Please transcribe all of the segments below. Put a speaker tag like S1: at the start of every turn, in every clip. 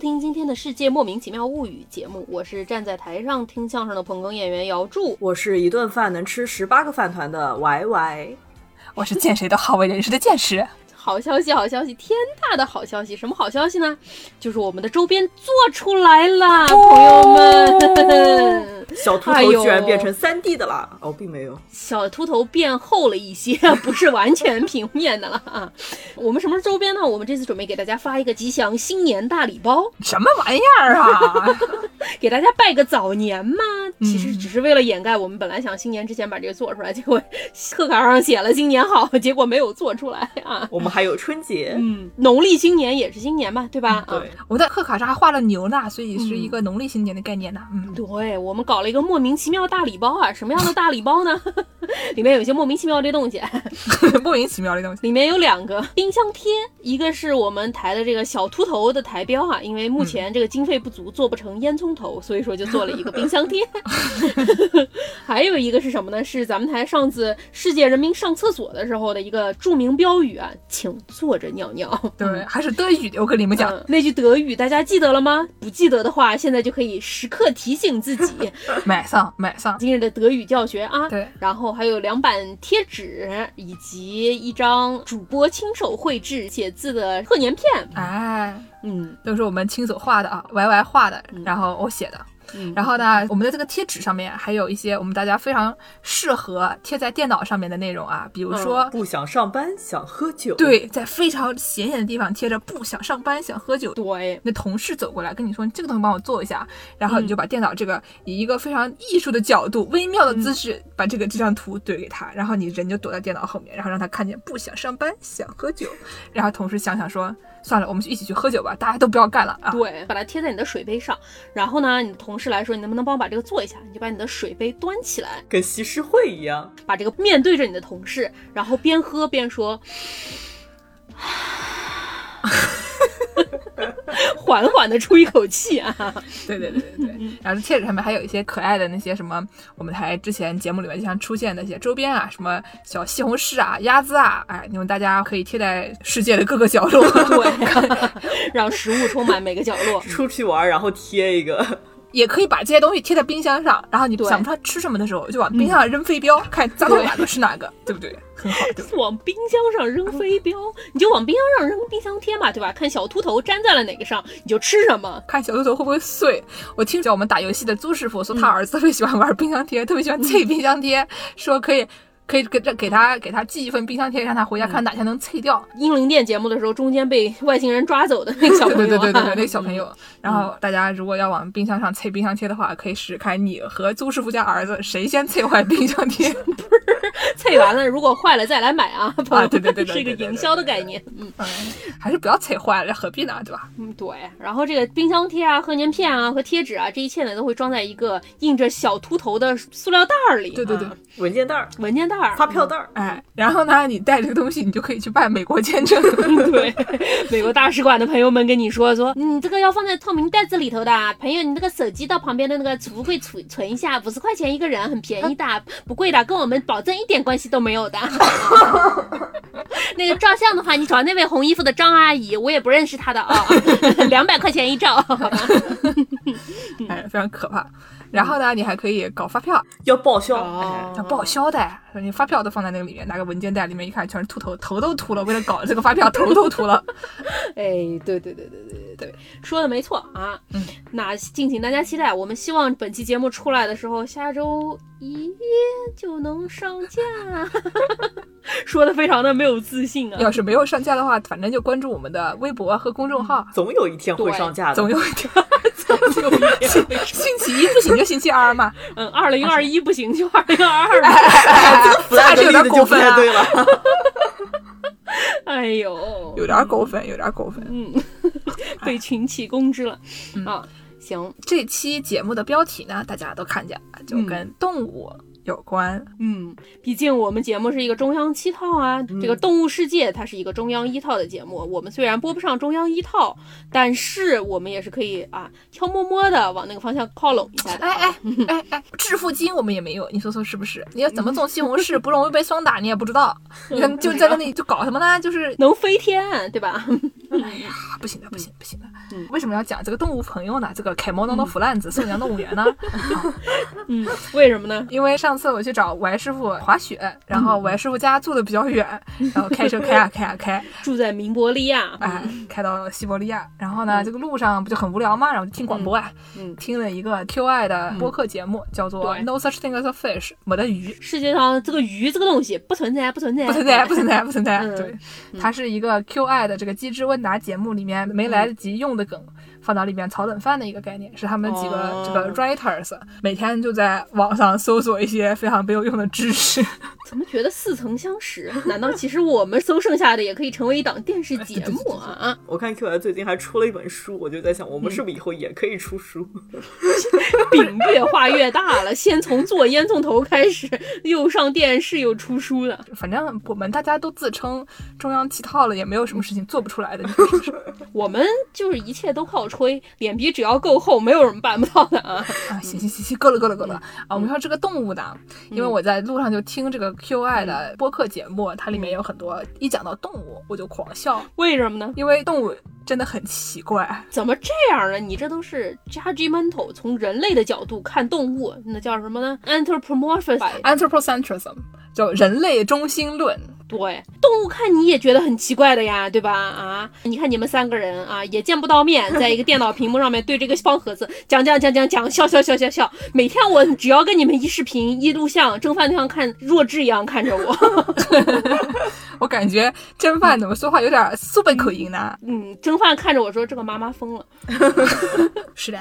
S1: 听今天的《世界莫名其妙物语》节目，我是站在台上听相声的捧哏演员姚柱，
S2: 我是一顿饭能吃十八个饭团的 Y Y，
S3: 我是见谁都好为人师的见识。
S1: 好消息，好消息，天大的好消息！什么好消息呢？就是我们的周边做出来了，朋友们。
S2: 小秃头居然变成三 D 的了？哦，并没有，
S1: 小秃头变厚了一些，不是完全平面的了啊。我们什么是周边呢？我们这次准备给大家发一个吉祥新年大礼包。
S3: 什么玩意儿啊？
S1: 给大家拜个早年嘛？其实只是为了掩盖我们本来想新年之前把这个做出来，结果贺卡上写了“新年好”，结果没有做出来啊。
S2: 我们还有春节，
S1: 嗯，农历新年也是新年嘛，对吧？
S2: 对，
S3: 我在贺卡上还画了牛呢，所以是一个农历新年的概念呢。嗯，
S1: 对，我们搞。搞了一个莫名其妙大礼包啊！什么样的大礼包呢？里面有一些莫名其妙的东西，
S3: 莫名其妙的东西。
S1: 里面有两个冰箱贴，一个是我们台的这个小秃头的台标啊，因为目前这个经费不足，做不成烟囱头，所以说就做了一个冰箱贴。还有一个是什么呢？是咱们台上次世界人民上厕所的时候的一个著名标语啊，请坐着尿尿。
S3: 对，还是德语的，我跟你们讲
S1: 那句德语，大家记得了吗？不记得的话，现在就可以时刻提醒自己。
S3: 买上买上
S1: 今日的德语教学啊！
S3: 对，
S1: 然后还有两版贴纸，以及一张主播亲手绘制写字的贺年片。
S3: 哎，
S1: 嗯，
S3: 都是我们亲手画的啊，Y Y 画的，然后我写的。然后呢，我们的这个贴纸上面还有一些我们大家非常适合贴在电脑上面的内容啊，比如说
S2: 不想上班想喝酒，
S3: 对，在非常显眼的地方贴着不想上班想喝酒。
S1: 对，
S3: 那同事走过来跟你说，这个东西帮我做一下，然后你就把电脑这个以一个非常艺术的角度、微妙的姿势把这个这张图怼给他，然后你人就躲在电脑后面，然后让他看见不想上班想喝酒，然后同事想想说。算了，我们就一起去喝酒吧，大家都不要干了啊！
S1: 对，把它贴在你的水杯上，然后呢，你的同事来说，你能不能帮我把这个做一下？你就把你的水杯端起来，
S2: 跟西施会一样，
S1: 把这个面对着你的同事，然后边喝边说。缓缓的出一口气啊！
S3: 对对对对对，然后贴纸上面还有一些可爱的那些什么，我们台之前节目里面经常出现的那些周边啊，什么小西红柿啊、鸭子啊，哎，你们大家可以贴在世界的各个角落，
S1: 对，让食物充满每个角落。
S2: 出去玩然后贴一个。
S3: 也可以把这些东西贴在冰箱上，然后你想不出来吃什么的时候，就往冰箱上扔飞镖，看砸到哪个吃哪个，对不对？很好，
S1: 往冰箱上扔飞镖，你就往冰箱上扔冰箱贴嘛，对吧？看小秃头粘在了哪个上，你就吃什么。
S3: 看小秃头会不会碎。我听着我们打游戏的朱师傅说，他儿子特别喜欢玩冰箱贴，特别喜欢碎冰箱贴，说可以。可以给这给他给他寄一份冰箱贴，让他回家看哪天能碎掉。
S1: 英灵殿节目的时候，中间被外星人抓走的那个小朋友，
S3: 对对对对对，那个小朋友。然后大家如果要往冰箱上碎冰箱贴的话，可以试试看你和朱师傅家儿子谁先碎坏冰箱贴。不
S1: 是，碎完了如果坏了再来买啊。
S3: 啊，对对对，
S1: 是一个营销的概念。嗯，
S3: 还是不要碎坏了，何必呢？对吧？
S1: 嗯，对。然后这个冰箱贴啊、贺年片啊和贴纸啊，这一切呢都会装在一个印着小秃头的塑料袋里。
S3: 对对对，
S2: 文件袋、
S1: 文件袋。
S2: 发票袋儿，
S3: 哎，然后呢，你带这个东西，你就可以去办美国签证。
S1: 对，美国大使馆的朋友们跟你说说，你这个要放在透明袋子里头的。朋友，你那个手机到旁边的那个储物柜储存一下，五十块钱一个人，很便宜的，不贵的，跟我们保证一点关系都没有的。那个照相的话，你找那位红衣服的张阿姨，我也不认识她的啊，两百块钱一照，好吧？
S3: 哎，非常可怕。然后呢，你还可以搞发票，
S2: 要报销，
S3: 要报销的。你发票都放在那个里面，拿个文件袋里面一看，全是秃头，头都秃了。为了搞这个发票，头都秃了。
S1: 哎，对对对对对对对，说的没错啊。嗯，那敬请大家期待。我们希望本期节目出来的时候，下周一就能上架。说的非常的没有自信啊。
S3: 要是没有上架的话，反正就关注我们的微博和公众号，
S2: 总有一天会上架的。
S3: 总有一天，总有一天。星期一不行就星期二嘛。
S1: 嗯，二零二一不行就二零二二。
S3: 还是有点过分啊！
S2: 对了，
S1: 哎呦，
S3: 有点过分，有点过分。
S1: 嗯，被群起攻之了啊！行，
S3: 这期节目的标题呢，大家都看见了，就跟动物。有关。
S1: 嗯，毕竟我们节目是一个中央七套啊，这个《动物世界》它是一个中央一套的节目。我们虽然播不上中央一套，但是我们也是可以啊，悄摸摸的往那个方向靠拢一下的。
S3: 哎 哎哎哎，致富经我们也没有，你说说是不是？你要怎么种西红柿 不容易被霜打，你也不知道。你看就在那里就搞什么呢？就是
S1: 能飞天，对吧？
S3: 哎呀，不行的，不行，不行的。为什么要讲这个动物朋友呢？这个凯莫诺的腐烂子，宋江动物园呢？
S1: 嗯，为什么呢？
S3: 因为上次我去找歪师傅滑雪，然后歪师傅家住的比较远，然后开车开啊开啊开，
S1: 住在明伯利亚，
S3: 哎，开到西伯利亚。然后呢，这个路上不就很无聊吗？然后就听广播啊，
S1: 嗯
S3: 听了一个 QI 的播客节目，叫做 No Such Thing as a Fish，没得鱼。
S1: 世界上这个鱼这个东西不存在，不存在，
S3: 不存在，不存在，不存在。
S1: 嗯
S3: 对，它是一个 QI 的这个机智问答节目里面没来得及用的梗，放到里面炒冷饭的一个概念，是他们几个
S1: 哦
S3: 这个 writers 每天就在网上搜索一些非常没有用的知识。
S1: 怎么觉得似曾相识？难道其实我们搜剩下的也可以成为一档电视节目啊？
S2: 我看 Q I 最近还出了一本书，我就在想，我们是不是以后也可以出书？
S1: 饼越画越大了，先从做烟囱头开始，又上电视又出书的。
S3: 反正我们大家都自称中央七套了，也没有什么事情做不出来的？
S1: 我们就是一切都靠吹，脸皮只要够厚，没有什么办不到的啊！
S3: 啊，行行行行，够了够了够了啊！我们说这个动物的，因为我在路上就听这个 QI 的播客节目，它里面有很多一讲到动物我就狂笑，
S1: 为什么呢？
S3: 因为动物真的很奇怪。
S1: 怎么这样呢？你这都是 judgmental，从人类的角度看动物，那叫什么呢？anthropomorphism。
S3: anthropocentrism 叫人类中心论。
S1: 对，动物看你也觉得很奇怪的呀，对吧？啊，你看你们三个人啊，也见不到面，在一个电脑屏幕上面对这个方盒子讲讲讲讲讲，笑笑笑笑笑。每天我只要跟你们一视频一录像，蒸饭就像看弱智一样看着我。
S3: 我感觉蒸饭怎么说话有点苏北口音呢？
S1: 嗯，蒸饭看着我说：“这个妈妈疯了。
S3: 是的，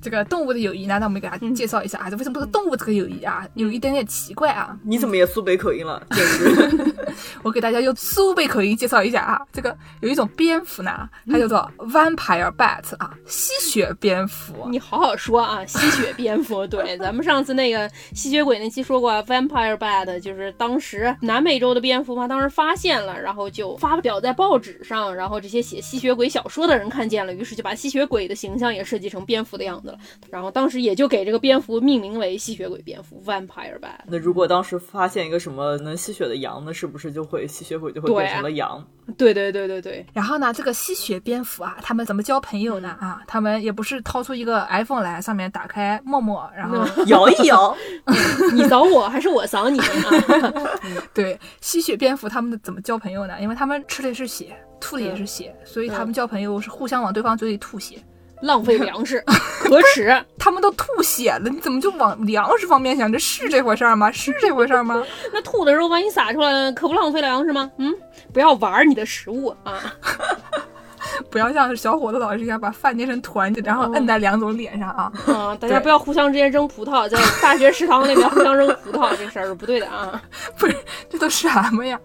S3: 这个动物的友谊呢，那我们给大家介绍一下啊，这为什么这个动物这个友谊啊，有一点点奇怪啊？
S2: 你怎么也苏北口音了？简直！
S3: 我给大家用苏北口音介绍一下啊，这个有一种蝙蝠呢，它叫做 vampire bat 啊，吸血蝙蝠。
S1: 你好好说啊，吸血蝙蝠。对，咱们上次那个吸血鬼那期说过，vampire bat 就是当时南美洲的蝙蝠嘛，当时发现了，然后就发表在报纸上，然后这些写吸血鬼小说的人看见了，于是就把吸血鬼的形象也设计成蝙蝠的样子了，然后当时也就给这个蝙蝠命名为吸血鬼蝙蝠 vampire bat。
S2: 那如果当时发现一个什么能吸血的羊，那是不是就会吸血鬼就会变成了羊？
S1: 对对对对对，
S3: 然后呢，这个吸血蝙蝠啊，他们怎么交朋友呢？啊，他们也不是掏出一个 iPhone 来，上面打开陌陌，然后
S2: 摇一摇，
S1: 你扫我还是我扫你啊？
S3: 对吸血蝙蝠他们怎么交朋友呢？因为他们吃的是血，吐的也是血，所以他们交朋友是互相往对方嘴里吐血。
S1: 浪费粮食，可耻！
S3: 他们都吐血了，你怎么就往粮食方面想？这是这回事儿吗？是这回事儿吗？
S1: 那吐的时候万一洒出来了，可不浪费粮食吗？嗯，不要玩你的食物啊！
S3: 不要像小伙子老师一样把饭捏成团子，然后摁在梁总脸上啊！
S1: 啊，大家不要互相之间扔葡萄，在大学食堂那边互相扔葡萄，这事儿是不对的啊！
S3: 不是，这都什么呀？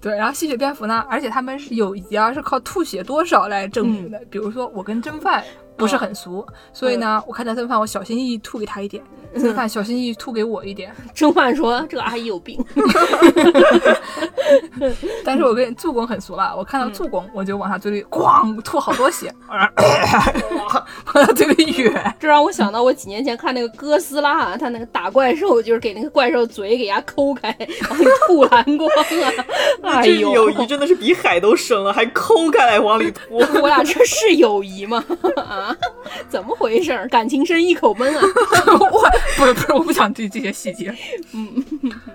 S3: 对，然后吸血蝙蝠呢，而且他们是友谊啊，是靠吐血多少来证明的。比如说我跟蒸饭不是很俗，所以呢，我看到蒸饭，我小心翼翼吐给他一点，蒸饭小心翼翼吐给我一点。
S1: 蒸饭说这个阿姨有病，
S3: 但是我跟助攻很熟了，我看到助攻，我就往他嘴里咣吐好多血，往他嘴里哕。
S1: 这让我想到我几年前看那个哥斯拉，他那个打怪兽，就是给那个怪兽嘴给它抠开，然后吐蓝光啊！哎
S2: 这
S1: 呦，
S2: 友谊真的是比海都深了，还抠开来往里吐。
S1: 我俩这是友谊吗？啊，怎么回事？感情深一口闷啊！
S3: 我不是不是，我不想提这些细节。嗯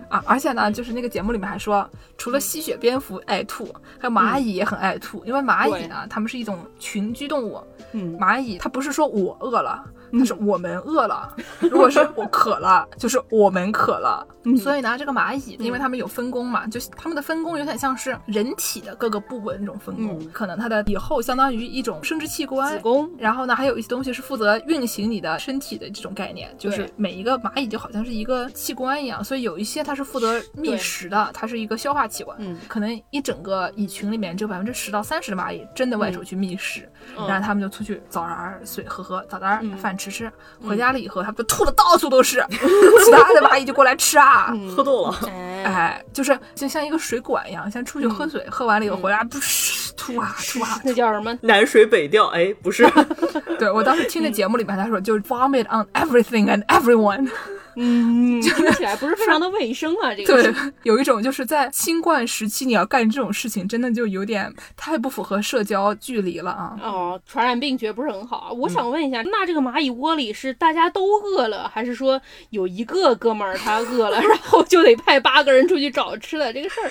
S3: 啊，而且呢，就是那个节目里面还说，除了吸血蝙蝠爱吐，还有蚂蚁也很爱吐，因为蚂蚁呢，它们是一种群居动物。
S1: 嗯
S3: 蚂蚁它不是说我饿了，它是我们饿了。如果是我渴了，就是我们渴了。所以呢，这个蚂蚁，因为它们有分工嘛，就是它们的分工有点像是人体的各个部位那种分工，
S1: 嗯
S3: 可能它的以后相当于一种生殖器官
S1: 子。宫
S3: 然后呢，还有一些东西是负责运行你的身体的这种概念，就是每一个蚂蚁就好像是一个器官一样，所以有一些它是负责觅食的，它是一个消化器官。
S1: 嗯
S3: 可能一整个蚁群里面只有百分之十到三十的蚂蚁真的外出去觅食，
S1: 嗯
S3: 然后他们就出去找点儿水喝喝，找点饭吃吃吃。回家了以后，他们就吐的到处都是，其他的蚂蚁就过来吃啊。
S1: 嗯。
S2: 喝多了，
S1: 哎，
S3: 哎，就是就像一个水管一样，先出去喝水，喝完了以后回来，不是吐啊 吐啊。
S1: 那叫什么？
S2: 南水北调，哎，不是，
S3: 对我当时听那节目里面他说，就是 vomit on everything and everyone。
S1: 嗯，听起来不是非常的卫生啊，这个
S3: 对，有一种就是在新冠时期你要干这种事情，真的就有点太不符合社交距离了啊。
S1: 哦，传染病学不是很好啊。我想问一下，那这个蚂蚁窝里是大家都饿了，还是说有一个哥们儿他饿了，然后就得派八个人出去找吃的？这个事儿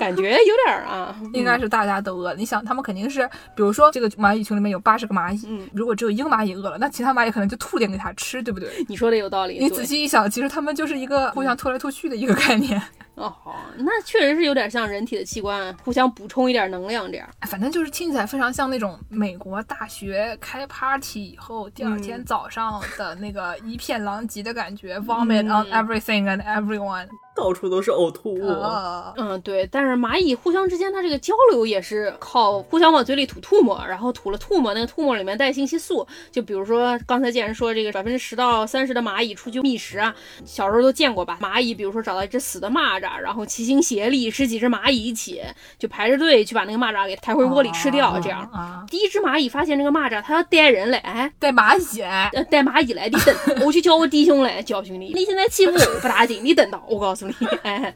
S1: 感觉有点儿啊，
S3: 应该是大家都饿了。你想，他们肯定是，比如说这个蚂蚁群里面有八十个蚂蚁，
S1: 嗯
S3: 如果只有一个蚂蚁饿了，那其他蚂蚁可能就吐点给它吃，对不对？
S1: 你说的有道理。
S3: 你仔细一想，其实他们就是一个互相拖来拖去的一个概念。
S1: 哦，那确实是有点像人体的器官互相补充一点能量这样。
S3: 反正就是听起来非常像那种美国大学开 party 以后第二天早上的那个一片狼藉的感觉、v o m i t on everything and everyone。
S2: 到处都是呕吐物。
S3: 呃，
S1: 嗯，对，但是蚂蚁互相之间它这个交流也是靠互相往嘴里吐吐沫，然后吐了吐沫，那个吐沫里面带信息素。就比如说刚才见人说这个百分之十到三十的蚂蚁出去觅食啊，小时候都见过吧？蚂蚁比如说找到一只死的蚂蚱，然后齐心协力十几只蚂蚁一起就排着队去把那个蚂蚱给抬回窝里吃掉，这样。
S3: 啊，
S1: 第一只蚂蚁发现这个蚂蚱，它要带人来，哎，
S3: 带蚂蚁来，
S1: 呃，带蚂蚁来，你等，我去叫我弟兄来教训你。你现在欺负我不打紧，你等到，我告诉你，哎，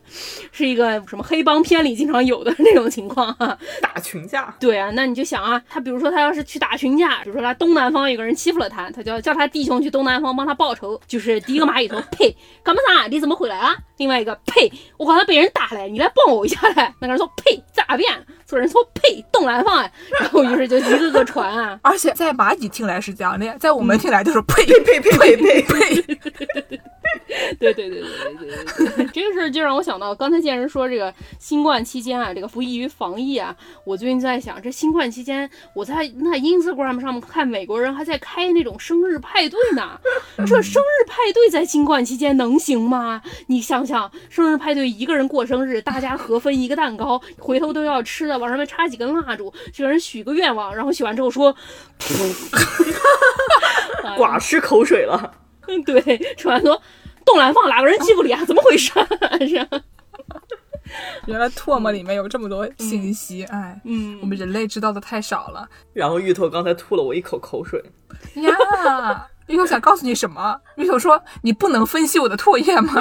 S1: 是一个什么黑帮片里经常有的那种情况哈、
S2: 打群架，
S1: 对啊，那你就想啊，他比如说他要是去打群架，比如说他东南方有个人欺负了他，他就要叫他弟兄去东南方帮他报仇。就是第一个蚂蚁说：“呸，干嘛啥？你怎么回来啊？”另外一个：“呸，我刚才被人打了，你来帮我一下来。”那个人说：“呸，诈骗？”做人说呸，东南方哎，然后于是就一个个传啊。
S3: 而且在蚂蚁听来是这样的，在我们听来就是呸
S2: 呸呸呸呸 呸。
S1: 对对对对对对，这个事儿就让我想到刚才见人说这个新冠期间啊，这个不易于防疫啊。我最近在想，这新冠期间，我在那 Instagram 上面看美国人还在开那种生日派对呢。这生日派对在新冠期间能行吗？你想想，生日派对一个人过生日，大家合分一个蛋糕，回头都要吃的，往上面插几根蜡烛，许个人许个愿望，然后许完之后说，
S2: 寡吃口水了。
S1: 嗯，对，说完说。东南方哪个人欺负你啊？怎么回事、啊？是？
S3: 原来唾沫里面有这么多信息，哎，
S1: 嗯
S3: 我们人类知道的太少了
S2: 然后芋头刚才吐了我一口口水，
S3: 呀。芋头想告诉你什么？芋头说：“你不能分析我的唾液吗？”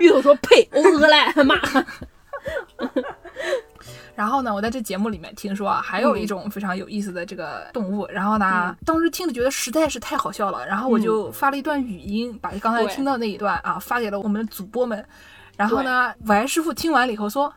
S1: 芋头说：“呸，我饿了，妈。”
S3: 然后呢，我在这节目里面听说啊，还有一种非常有意思的这个动物。然后呢，
S1: 嗯、
S3: 当时听着觉得实在是太好笑了，然后我就发了一段语音，把刚才听到那一段啊发给了我们的主播们。然后呢，韦师傅听完了以后说。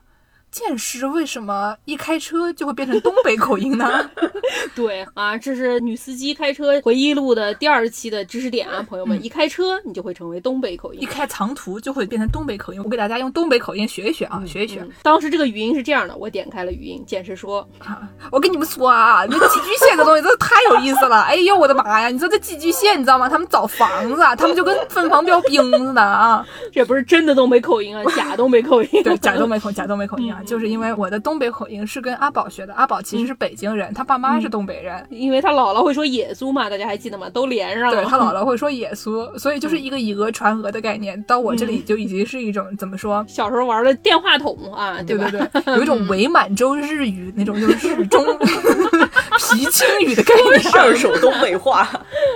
S3: 剑师为什么一开车就会变成东北口音呢？
S1: 对啊，这是女司机开车回忆录的第二期的知识点啊，朋友们，
S3: 嗯、
S1: 一开车你就会成为东北口音，
S3: 一开长途就会变成东北口音。我给大家用东北口音学一学啊，
S1: 嗯、
S3: 学一学、
S1: 嗯。当时这个语音是这样的，我点开了语音，剑师说、
S3: 啊：“我跟你们说啊，这寄居蟹这东西真的太有意思了。哎呦我的妈呀！你说这寄居蟹，你知道吗？他们找房子，啊，他们就跟分房标兵似的啊。
S1: 这不是真的东北口音啊，假东北口音。
S3: 对，假东北口，假东北口音啊，就是因为我的。东北口音是跟阿宝学的，阿宝其实是北京人，
S1: 嗯、
S3: 他爸妈是东北人，
S1: 因为他姥姥会说野苏嘛，大家还记得吗？都连上了。
S3: 对他姥 姥会说野苏，所以就是一个以讹传讹的概念。到我这里就已经是一种、嗯、怎么说？
S1: 小时候玩的电话筒啊，
S3: 对
S1: 吧？
S3: 对对，有一种伪满洲日语那种就是日中 皮青语的概念，
S2: 二手东北话，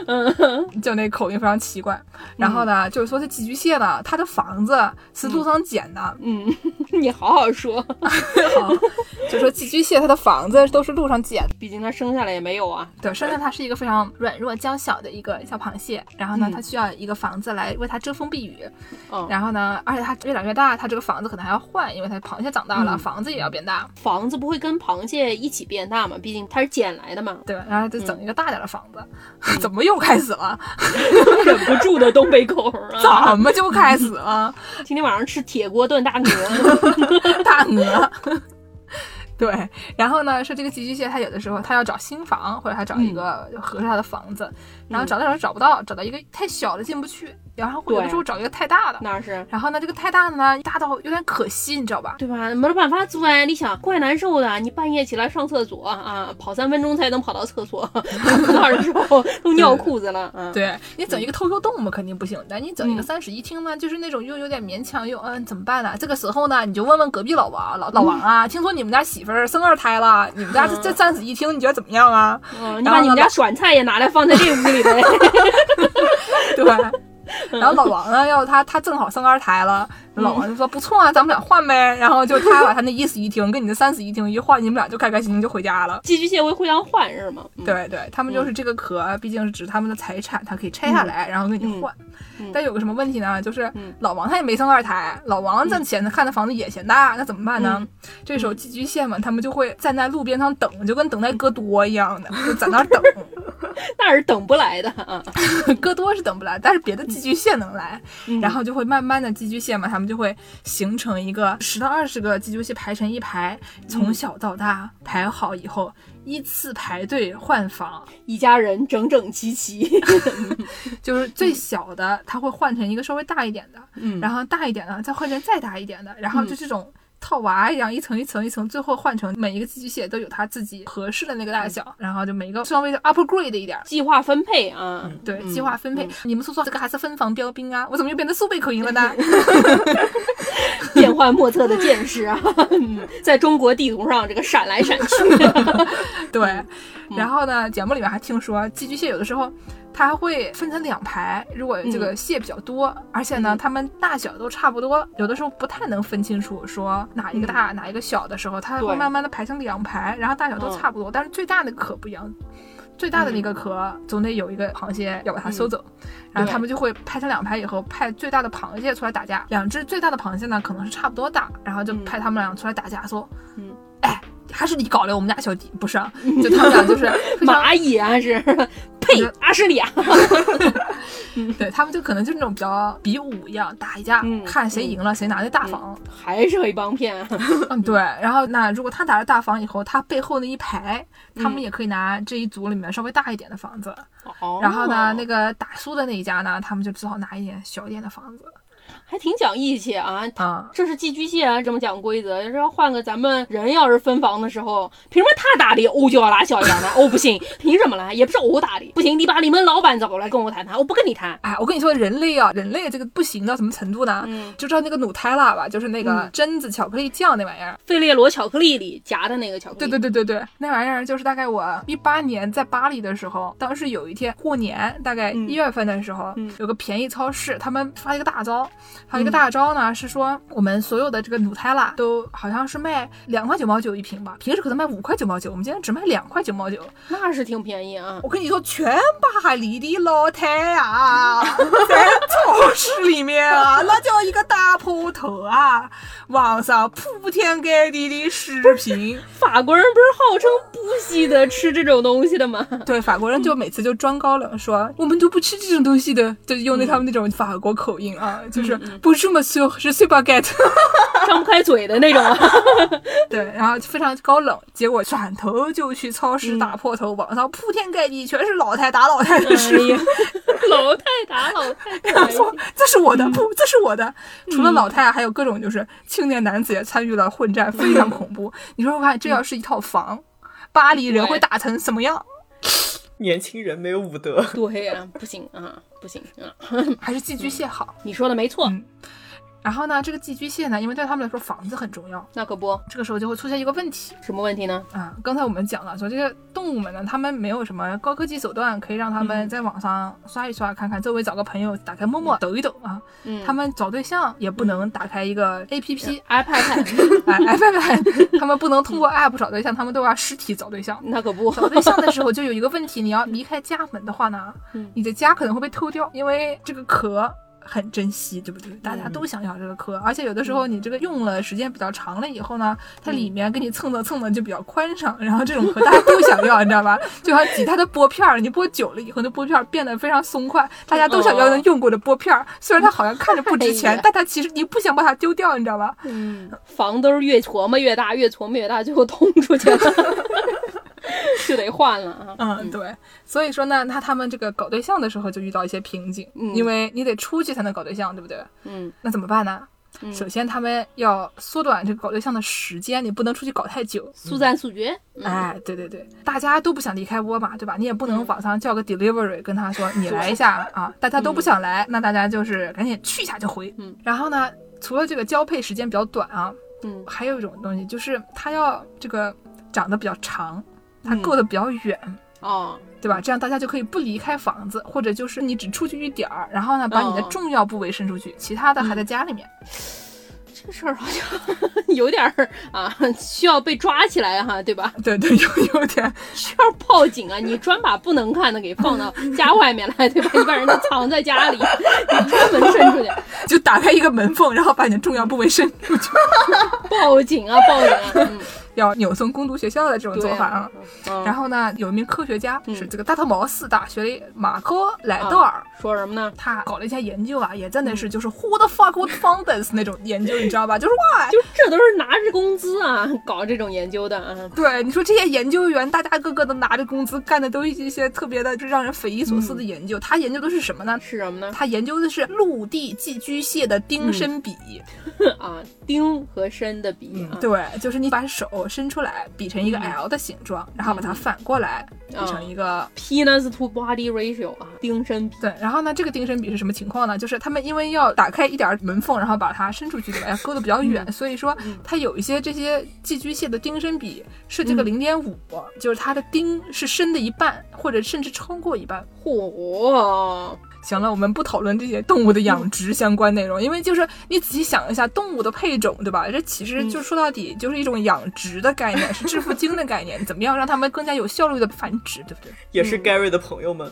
S1: 嗯，
S3: 就那口音非常奇怪。然后呢，就是说这寄居蟹呢，它的房子是路上捡的。
S1: 嗯，你好好说。
S3: 好，就说寄居蟹它的房子都是路上捡的，
S1: 毕竟它生下来也没有啊。
S3: 对，生下它是一个非常软弱娇小的一个小螃蟹，然后呢，它需要一个房子来为它遮风避雨。
S1: 嗯，
S3: 然后呢，而且它越长越大，它这个房子可能还要换，因为它螃蟹长大了，
S1: 嗯、
S3: 房子也要变大。
S1: 房子不会跟螃蟹一起变大嘛？毕竟它是捡来的嘛。
S3: 对，然后就整一个大点的房子。嗯、怎么又开始了？
S1: 忍不住的东北口
S3: 啊！怎么就开始了？
S1: 今天晚上吃铁锅炖大鹅，
S3: 大鹅。对，然后呢，说这个寄居蟹，它有的时候它要找新房，或者它找一个合适它的房子，
S1: 嗯、
S3: 然后找到找找不到，找到一个太小了进不去，然后有的时候找一个太大的，
S1: 那是。
S3: 然后呢，这个太大的呢，大到有点可惜，你知道吧？
S1: 对吧？没得办法做啊！你想，怪难受的。你半夜起来上厕所啊，跑三分钟才能跑到厕所，那的时候都尿裤子了。嗯，
S3: 对你整一个透透洞嘛，肯定不行。但你整一个三室一厅呢，就是那种又有点勉强，又嗯，怎么办呢？这个时候呢，你就问问隔壁老王，老老王啊，听说你们家媳妇儿生二胎了，你们家这这三室一厅，你觉得怎么样啊？
S1: 嗯，你把你们家涮菜也拿来放在这屋里呗。
S3: 对。然后老王呢，要他他正好生二胎了，老王就说不错啊，咱们俩换呗。然后就他把他那一室一厅跟你的三室一厅一换，你们俩就开开心心就回家了。
S1: 寄居蟹会互相换是吗？
S3: 对对，他们就是这个壳，毕竟是指他们的财产，他可以拆下来，然后跟你换。但有个什么问题呢？就是老王他也没生二胎，老王挣钱，他看的房子也嫌大，那怎么办呢？这时候寄居蟹们他们就会站在路边上等，就跟等待戈多一样的，就在那等。
S1: 那是等不来的啊，
S3: 戈多是等不来，但是别的寄居蟹能来，然后就会慢慢的寄居蟹嘛，他们就会形成一个十到二十个寄居蟹排成一排，从小到大排好以后，依次排队换房，
S1: 一家人整整齐齐，
S3: 就是最小的他会换成一个稍微大一点的，
S1: 嗯，
S3: 然后大一点的再换成再大一点的，然后就这种。套娃一样，一层一层一层，最后换成每一个寄居蟹都有它自己合适的那个大小，然后就每一个稍微的 upgrade 一点，
S1: 计划分配啊，
S3: 对，计划分配。你们说说这个还是分房标兵啊？我怎么又变成苏北口音了呢？
S1: 变幻莫测的见识啊，在中国地图上这个闪来闪去。
S3: 对，然后呢，节目里面还听说寄居蟹有的时候。它还会分成两排，如果这个蟹比较多，而且呢，它们大小都差不多，有的时候不太能分清楚说哪一个大哪一个小的时候，它会慢慢的排成两排，然后大小都差不多，但是最大的壳不一样，最大的那个壳总得有一个螃蟹要把它收走，然后他们就会排成两排以后派最大的螃蟹出来打架，两只最大的螃蟹呢可能是差不多大，然后就派他们俩出来打架，说，嗯，哎。还是你搞了我们家小弟，不是？就他们俩就是
S1: 蚂蚁啊，是呸，阿什里啊。
S3: 对他们就可能就是那种比较比武一样打一架，看谁赢了谁拿那大房，
S1: 还是黑帮片。
S3: 嗯，对。然后那如果他拿了大房以后，他背后那一排，他们也可以拿这一组里面稍微大一点的房子。
S1: 哦。
S3: 然后呢，那个打输的那一家呢，他们就只好拿一点小一点的房子。
S1: 还挺讲义气啊！啊，这是寄居蟹啊，这么讲规则。要是换个咱们人，要是分房的时候，凭什么他打的，我就要拿小一点的？哦，不信，凭什么呢？也不是我打的，不行，你把你们老板找过来跟我谈谈，我不跟你谈。
S3: 哎，我跟你说，人类啊，人类这个不行到什么程度呢？嗯，就知道那个努泰拉吧，就是那个榛子巧克力酱那玩意儿，
S1: 费列罗巧克力里夹的那个巧克力。
S3: 对对对对对，那玩意儿就是大概我一八年在巴黎的时候，当时有一天过年，大概一月份的时候，有个便宜超市，他们发一个大招，发一个大招。呢是说我们所有的这个努泰拉都好像是卖两块九毛九一瓶吧，平时可能卖五块九毛九，我们今天只卖两块九毛九，
S1: 那是挺便宜啊！
S3: 我跟你说，全巴黎的老太啊，在超市里面啊，那叫一个大铺头啊，网上铺天盖地的视频。
S1: 法国人不是号称不稀得吃这种东西的吗？
S3: 对，法国人就每次就装高冷说我们都不吃这种东西的，就用那他们那种法国口音啊，就是不这么说。是 super get，
S1: 张不开嘴的那种，
S3: 对，然后非常高冷，结果转头就去超市打破头，网上铺天盖地全是老太打老太的视频，
S1: 老太打老太，
S3: 这是我的，不，这是我的。除了老太，还有各种就是青年男子也参与了混战，非常恐怖。你说我看这要是一套房，巴黎人会打成什么样？
S2: 年轻人没有武德，
S1: 对呀，不行啊，不行啊，
S3: 还是寄居蟹好。
S1: 你说的没错。
S3: 然后呢，这个寄居蟹呢，因为对他们来说房子很重要，
S1: 那可不，
S3: 这个时候就会出现一个问题，
S1: 什么问题呢？
S3: 啊，刚才我们讲了，说这些动物们呢，他们没有什么高科技手段可以让他们在网上刷一刷，看看周围找个朋友，打开陌陌抖一抖啊。嗯，他们找对象也不能打开一个 A P P，iPad，iPad，他们不能通过 App 找对象，他们都要实体找对象。
S1: 那可不，
S3: 找对象的时候就有一个问题，你要离开家门的话呢，你的家可能会被偷掉，因为这个壳。很珍惜，对不对？大家都想要这个壳，而且有的时候你这个用了时间比较长了以后呢，它里面给你蹭的蹭的就比较宽敞，然后这种壳大家都想要，你知道吧？就像挤它的拨片儿，你拨久了以后，那拨片儿变得非常松快，大家都想要那用过的拨片儿。虽然它好像看着不值钱，但它其实你不想把它丢掉，你知道吧？
S1: 嗯，房兜越琢磨越大，越琢磨越大，最后通出去了。就得换了啊。
S3: 嗯，对，所以说呢，那他们这个搞对象的时候就遇到一些瓶颈，
S1: 嗯
S3: 因为你得出去才能搞对象，对不对？
S1: 嗯
S3: 那怎么办呢？
S1: 嗯
S3: 首先，他们要缩短这个搞对象的时间，你不能出去搞太久。
S1: 速战速决。嗯
S3: 哎，对对对，大家都不想离开窝嘛，对吧？你也不能
S1: 嗯
S3: 网上叫个 delivery 跟他说 你来一下啊，大家都不想来，那大家就是赶紧去一下就回。
S1: 嗯，
S3: 然后呢，除了这个交配时间比较短啊，
S1: 嗯
S3: 还有一种东西就是它要这个长得比较长，它
S1: 嗯
S3: 够得比较远。
S1: 哦，
S3: 对吧？这样大家就可以不离开房子，或者就是你只出去一点儿，然后呢，把你的
S1: 哦
S3: 重要部位伸出去，其他的还在家里面。
S1: 这个事儿好像 有点儿啊，需要被抓起来哈，对吧？
S3: 对对，有有点，
S1: 需要报警啊！你专把不能看的给放到家外面来，对吧？你把人家藏在家里，你专门伸出去，
S3: 就打开一个门缝，然后把你的重要部位伸出去，
S1: 报警啊，报警啊！嗯，
S3: 要扭送攻读学校的这种做法啊。
S1: 嗯
S3: 然后呢，有一名科学家
S1: 嗯
S3: 是这个大特茅斯大学的马科莱德尔。
S1: 说什么呢？
S3: 他搞了一下研究啊，也真的是就是 who the fuck would found this 那种研究，你知道吧？就是 哇，
S1: 就这都是拿着工资啊，搞这种研究的啊。
S3: 对你说这些研究员，大家个个都拿着工资，干的都是一些特别的，就让人匪夷所思的研究。他研究的是什么呢？
S1: 是什么呢？
S3: 他研究的是陆地寄居蟹的丁身比。
S1: 啊，丁和身的比啊，
S3: 对，就是你把手伸出来，比成一个
S1: 嗯
S3: L 的形状，然后把它反过来比成一个。
S1: penis to body ratio 啊，丁身比。
S3: 对，然后呢，这个丁身比是什么情况呢？就是他们因为要打开一点门缝，然后把它伸出去，对吧？要勾的比较远，所以说它有一些这些寄居蟹的丁身比是这个零点五，就是它的丁是深的一半，或者甚至超过一半。
S1: 嚯，
S3: 行了，我们不讨论这些动物的养殖相关内容，因为就是你仔细想一下，动物的配种，对吧？这其实就说到底就是一种养殖的概念，是致富经的概念，怎么样让它们更加有效率的繁殖，对不对？
S2: 也是 Gary 的朋友们。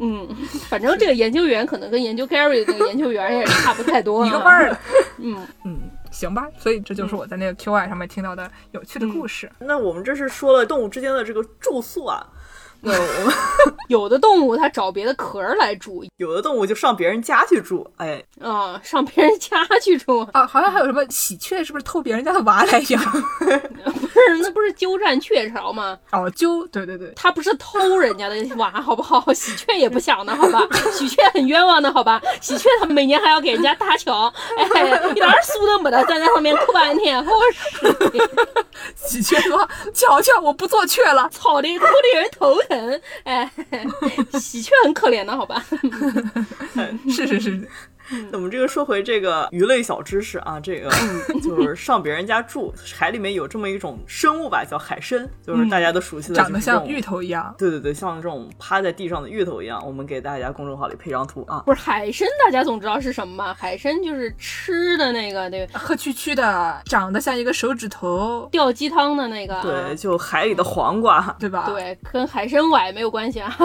S1: 嗯，反正这个研究员可能跟研究 Gary 的那个研究员也差不太多、啊，
S3: 一个味儿的。
S1: 嗯，
S3: 嗯，行吧，所以这就是我在那个 QI 上面听到的有趣的故事。
S2: 那我们这是说了动物之间的这个住宿啊，
S1: 有的动物它找别的壳儿来住
S2: 有的动物就上别人家去住，哎，
S1: 啊，上别人家去住，
S3: 啊，好像还有什么喜鹊，是不是偷别人家的娃来养？
S1: 不是那不是鸠占鹊巢吗？
S3: 哦，鸠，对对对，
S1: 它不是偷人家的娃，好不好？喜鹊也不想的，好吧？喜鹊很冤枉的，好吧？喜鹊它每年还要给人家搭桥，哎，一点儿苏都没得，站在上面哭半天，好使，
S3: 喜鹊说：“瞧瞧，我不做雀了。
S1: 吵的哭的人头很，哎，喜鹊很可怜的，好吧？”
S3: 是 是是，
S2: 那我们这个说回这个鱼类小知识啊，这个 就是上别人家住，海里面有这么一种生物吧，叫海参，就是大家都熟悉的，
S3: 长得像芋。头一样。
S2: 对对对，像这种趴在地上的芋头一样，我们给大家公众号里配张图啊。
S1: 不是海参，大家总知道是什么吧？海参就是吃的那个，对，
S3: 黑黢黢的，长得像一个手指头，
S1: 吊鸡汤的那个，啊
S2: 对，就海里的黄瓜，
S3: 对吧？，
S1: 对，跟海参崴没有关系啊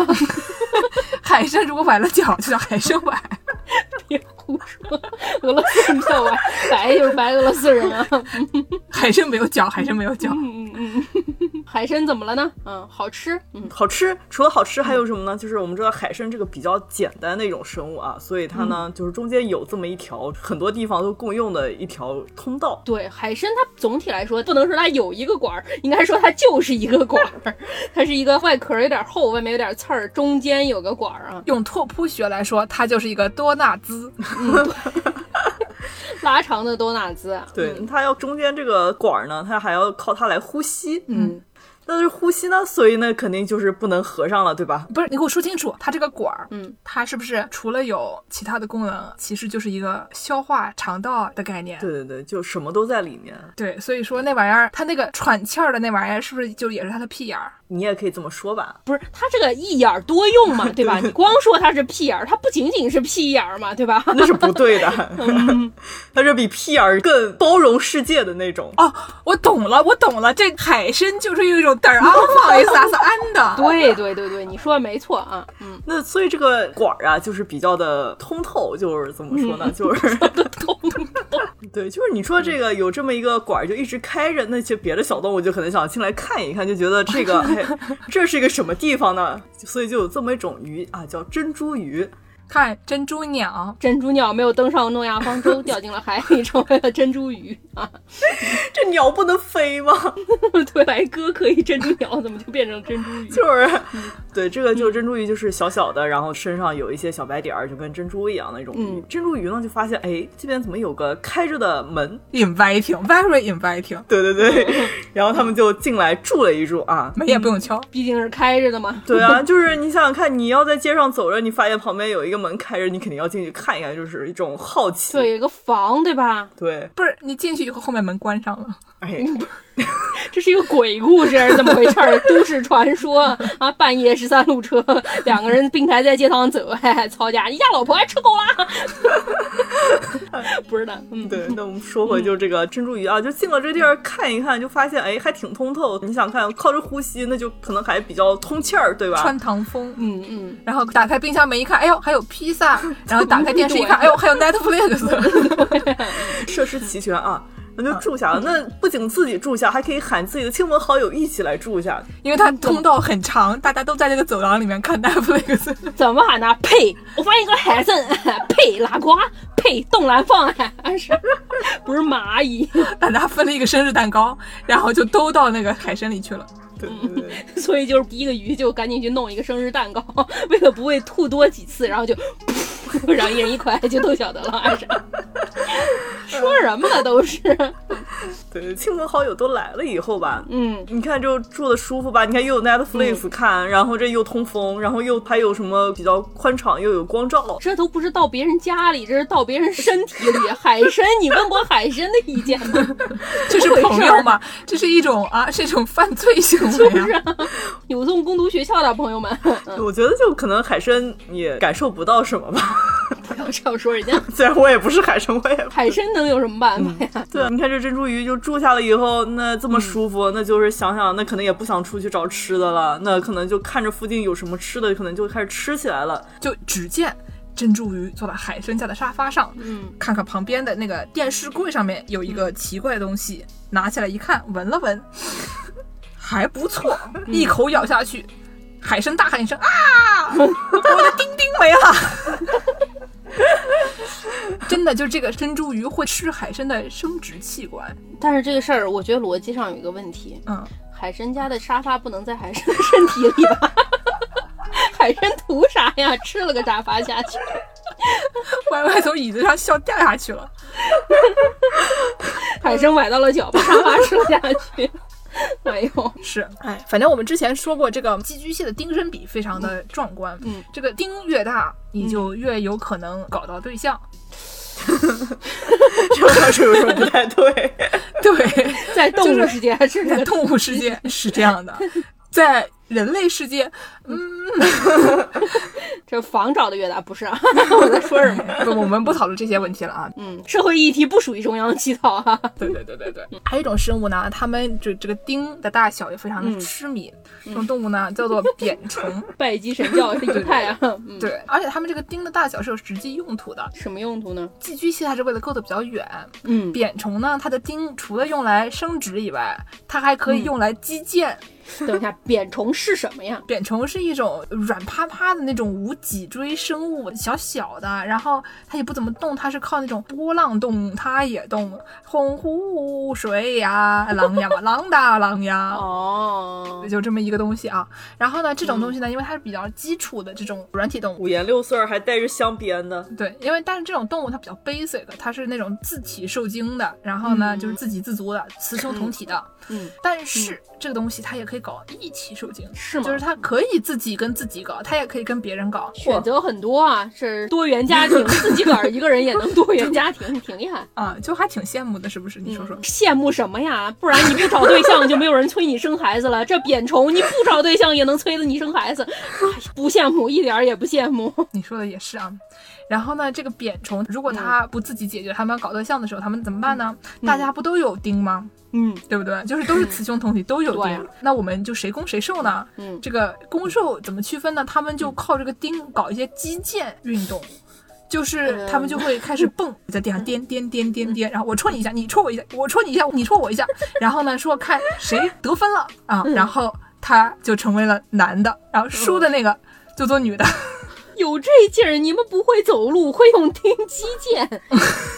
S3: 海参如果崴了脚，就叫海参崴。
S1: 别胡说，俄罗斯人叫我，白就是白俄罗斯人啊。
S3: 还是没有脚，还是没有脚。
S1: 嗯嗯嗯，海参怎么了呢？嗯，好吃，嗯
S2: 好吃。除了好吃，还有什么呢？就是我们知道海参这个比较简单的一种生物啊，所以它呢，就是中间有这么一条很多地方都共用的一条通道。
S1: 对，海参它总体来说不能说它有一个管儿，应该说它就是一个管儿，它是一个外壳有点厚，外面有点刺儿，中间有个管儿啊，
S3: 用拓扑学来说，它就是一个多纳兹。
S1: 拉长的多纳兹啊。
S2: 对，它要中间这个管儿呢，它还要靠它来呼吸。
S1: 嗯，
S2: 但是呼吸呢，所以呢，肯定就是不能合上了，对吧？
S3: 不是，你给我说清楚，它这个管儿，
S1: 嗯，
S3: 它是不是除了有其他的功能，其实就是一个消化肠道的概念？
S2: 对对对，就什么都在里面。
S3: 对，所以说那玩意儿，它那个喘气儿的那玩意儿，是不是就也是它的屁眼儿？
S2: 你也可以这么说吧。
S1: 不是，它这个一眼儿多用嘛，对吧？你光说它是屁眼儿，它不仅仅是屁眼儿嘛，对吧？
S2: 那是不对的 它是比屁眼儿更包容世界的那种。
S3: 哦，我懂了，我懂了，这海参就是有一种嘚儿昂放一撒撒安的。
S1: 对对对对，你说的没错啊，嗯，
S2: 那所以这个管儿啊，就是比较的通透，就是怎么说呢？就是通透对，就是你说这个有这么一个管儿就一直开着，那些别的小动物就可能想进来看一看，就觉得这个哎，这是一个什么地方呢？所以就有这么一种鱼啊，叫珍珠鱼。
S3: 看珍珠鸟，
S1: 珍珠鸟没有登上诺亚方舟，掉进了海里，成为了珍珠鱼啊！
S2: 这鸟不能飞吗？
S1: 对，白鸽可以，珍珠鸟怎么就变成珍珠鱼？
S2: 就是，对，这个就是珍珠鱼，就是小小的，然后身上有一些小白点儿，就跟珍珠一样的那种鱼。
S1: 嗯
S2: 珍珠鱼呢，就发现哎，这边怎么有个开着的门
S3: ？inviting，very inviting，
S2: 对对对，然后他们就进来住了一住啊。
S3: 门也不用敲。
S1: 毕竟是开着的嘛。
S2: 对啊，就是你想想看，你要在街上走着，你发现旁边有一个门开着，你肯定要进去看一看，就是一种好奇。
S1: 对，有个房，对吧？
S2: 对，
S3: 不是你进去以后，后面门关上了，
S2: 哎，
S1: 这是一个鬼故事还是怎么回事儿？都市传说啊！半夜十三路车，两个人并排在街上走，嘿嘿，吵架，你家老婆还吃狗啦？不是的，嗯，
S2: 对，那我们说回就是这个珍珠鱼啊，就进了这地儿看一看，就发现哎还挺通透。你想看靠着呼吸，那就可能还比较通气儿，对吧？
S3: 穿堂风。
S1: 嗯嗯，
S3: 然后打开冰箱门一看，哎呦，还有披萨。然后打开电视一看，哎呦，还有 Netflix。
S2: 设施齐全啊，那就住下了。那不仅自己住下，还可以喊自己的亲朋好友一起来住下。
S3: 因为它通道很长，大家都在这个走廊里面看 Netflix。
S1: 怎么喊呢？呸！我发现一个海参，呸！拉瓜，呸！东南方，还是不是蚂蚁？
S3: 大家分了一个生日蛋糕，然后就都到那个海参里去了。
S2: 对对对，
S1: 所以就是第一个鱼就赶紧去弄一个生日蛋糕，为了不会吐多几次，然后就，然后一人一块，就都晓得了，说什么呢？都是，
S2: 对，亲朋好友都来了以后吧，
S1: 嗯，
S2: 你看就住的舒服吧？你看又有 Netflix 看，然后这又通风，然后又还有什么比较宽敞，又有光照。
S1: 这都不是到别人家里，这是到别人身体里。海参，你问过海参的意见吗？
S3: 这是朋友吗？这是一种啊，是一种犯罪行为啊！
S1: 有送攻读学校的朋友们，
S2: 我觉得就可能海参也感受不到什么吧。
S1: 不要这样说人家。
S2: 虽然我也不是海参，我也
S1: 海参能有什么办法呀？
S2: 对，你看这珍珠鱼就住下了以后，那这么舒服，那就是想想，那可能也不想出去找吃的了，那可能就看着附近有什么吃的，可能就开始吃起来了。
S3: 就只见珍珠鱼坐在海参家的沙发上，
S1: 嗯，
S3: 看看旁边的那个电视柜上面有一个奇怪的东西，拿起来一看，闻了闻，还不错，一口咬下去，海参大喊一声啊，我的丁丁没了。真的，就这个珍珠鱼会吃海参的生殖器官。
S1: 但是这个事儿，我觉得逻辑上有一个问题，
S3: 嗯，
S1: 海参家的沙发不能在海参的身体里吧？海参图啥呀？吃了个沙发下去，
S3: 歪歪从椅子上笑掉下去了。
S1: 海参崴到了脚，把沙发吃了下去。哎呦，
S3: 是，哎，反正我们之前说过，这个寄居蟹的丁身比非常的壮观。
S1: 嗯，
S3: 这个丁越大，你就越有可能搞到对象。
S2: 这话是有什么不太对？
S3: 对，
S1: 在动物世界还是
S3: 在动物世界是这样的，在人类世界，嗯，
S1: 这房找的越大，不是啊？我在说什么？
S3: 不，我们不讨论这些问题了啊。
S1: 嗯，社会议题不属于中央乞讨啊。
S3: 对对对对对，还有一种生物呢，它们就这个钉的大小也非常的痴迷。这种动物呢叫做扁虫，
S1: 拜基神教是一派啊。嗯，
S3: 对，而且它们这个钉的大小是有实际用途的。
S1: 什么用途呢？
S3: 寄居蟹它是为了够得比较远，
S1: 嗯，
S3: 扁虫呢，它的钉除了用来生殖以外，它还可以用来击剑。
S1: 等一下，扁虫是什么呀？
S3: 扁虫是一种软趴趴的那种无脊椎生物，小小的，然后它也不怎么动，它是靠那种波浪动，它也动，洪湖水呀，浪呀嘛，浪大浪呀。
S1: 哦，
S3: 就这么一个东西啊，然后呢，这种东西呢，因为它是比较基础的这种软体动物，
S2: 五颜六色还带着镶边的，
S3: 对，因为但是这种动物它比较 basic，它是那种自体受精的，然后呢、
S1: 嗯。
S3: 就是自给自足的，雌雄同体的，
S1: 嗯，
S3: 但是、这个东西它也可以搞一起受精，
S1: 是吗
S3: 就是它可以自己跟自己搞，它也可以跟别人搞，
S1: 选择很多啊，是多元 家庭，自己个儿一个人也能多元家庭，挺厉害。
S3: 啊，就还挺羡慕的，是不是？你说说。
S1: 羡慕什么呀？不然你不找对象就没有人催你生孩子了。这扁虫你不找对象也能催着你生孩子，不羡慕，一点儿也不羡慕。
S3: 你说的也是啊。然后呢，这个扁虫如果它不自己解决，他们要搞对象的时候，他们怎么办呢？大家不都有丁吗？
S1: 嗯
S3: 对不对？就是都是雌雄同体，都有丁
S1: 对啊。
S3: 那我们就谁攻谁受呢？
S1: 嗯，
S3: 这个攻受怎么区分呢？他们就靠这个钉搞一些击剑运动。就是他们就会开始蹦，在地上颠颠颠颠颠，然后我戳你一下，你戳我一下，我戳你一下，你戳我一下，然后呢说看谁得分了啊，然后他就成为了男的，然后输的那个就做女的。
S1: 有这劲儿，你们不会走路，会用钉击剑，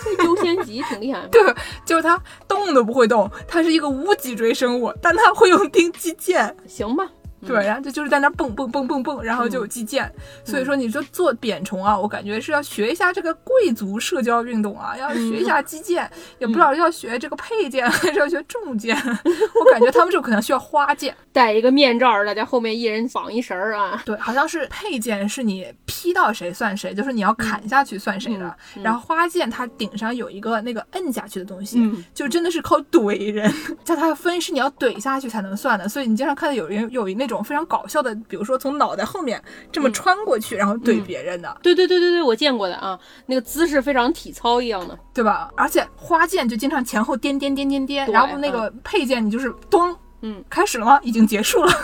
S1: 这优先级挺厉害。
S3: 对，就是它动都不会动，它是一个无脊椎生物，但它会用钉击剑。
S1: 行吧。
S3: 对，然后就就是在那蹦蹦蹦蹦蹦，然后就有击剑。所以说，你说做扁虫啊，我感觉是要学一下这个贵族社交运动啊，要学一下击剑，也不知道要学这个佩剑 还是要学重剑。我感觉他们这可能需要花剑，
S1: 戴一个面罩，大家后面一人绑一绳儿啊。
S3: 对，好像是佩剑是你劈到谁算谁，就是你要砍下去算谁的。然后花剑它顶上有一个那个摁下去的东西，就真的是靠怼人。叫它分是你要怼下去才能算的，所以你经常看到有人有一那。种非常搞笑的，比如说从脑袋后面这么穿过去，然后怼别人的，
S1: 对对对对对，我见过的啊，那个姿势非常体操一样的，
S3: 对吧？而且花剑就经常前后颠颠颠颠颠，然后那个佩剑你就是咚。嗯，开始了吗？已经结束了。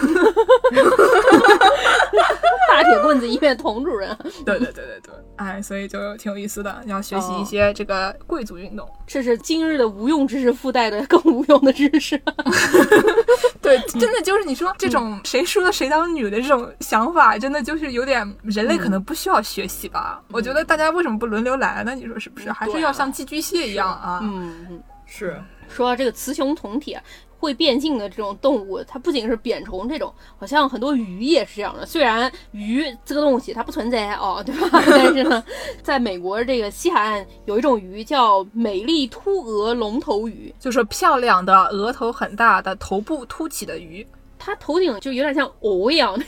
S1: 大铁棍子一面童主人。
S3: 对对对对对，哎，所以就挺有意思的，要学习一些这个贵族运动。
S1: 这是今日的无用知识附带的更无用的知识。
S3: 对，真的就是你说这种谁输了谁当女的这种想法，真的就是有点人类可能不需要学习吧？我觉得大家为什么不轮流来呢？你说是不是？还是要像寄居蟹一样啊？
S2: 嗯，是。
S1: 说到这个雌雄同体。会变性的这种动物，它不仅是扁虫这种，好像很多鱼也是这样的。虽然鱼这个东西它不存在哦，对吧？但是呢，在美国这个西海岸有一种鱼叫美丽秃额龙头鱼，
S3: 就是漂亮的额头很大的头部凸起的鱼。
S1: 它头顶就有点像鹅一样的，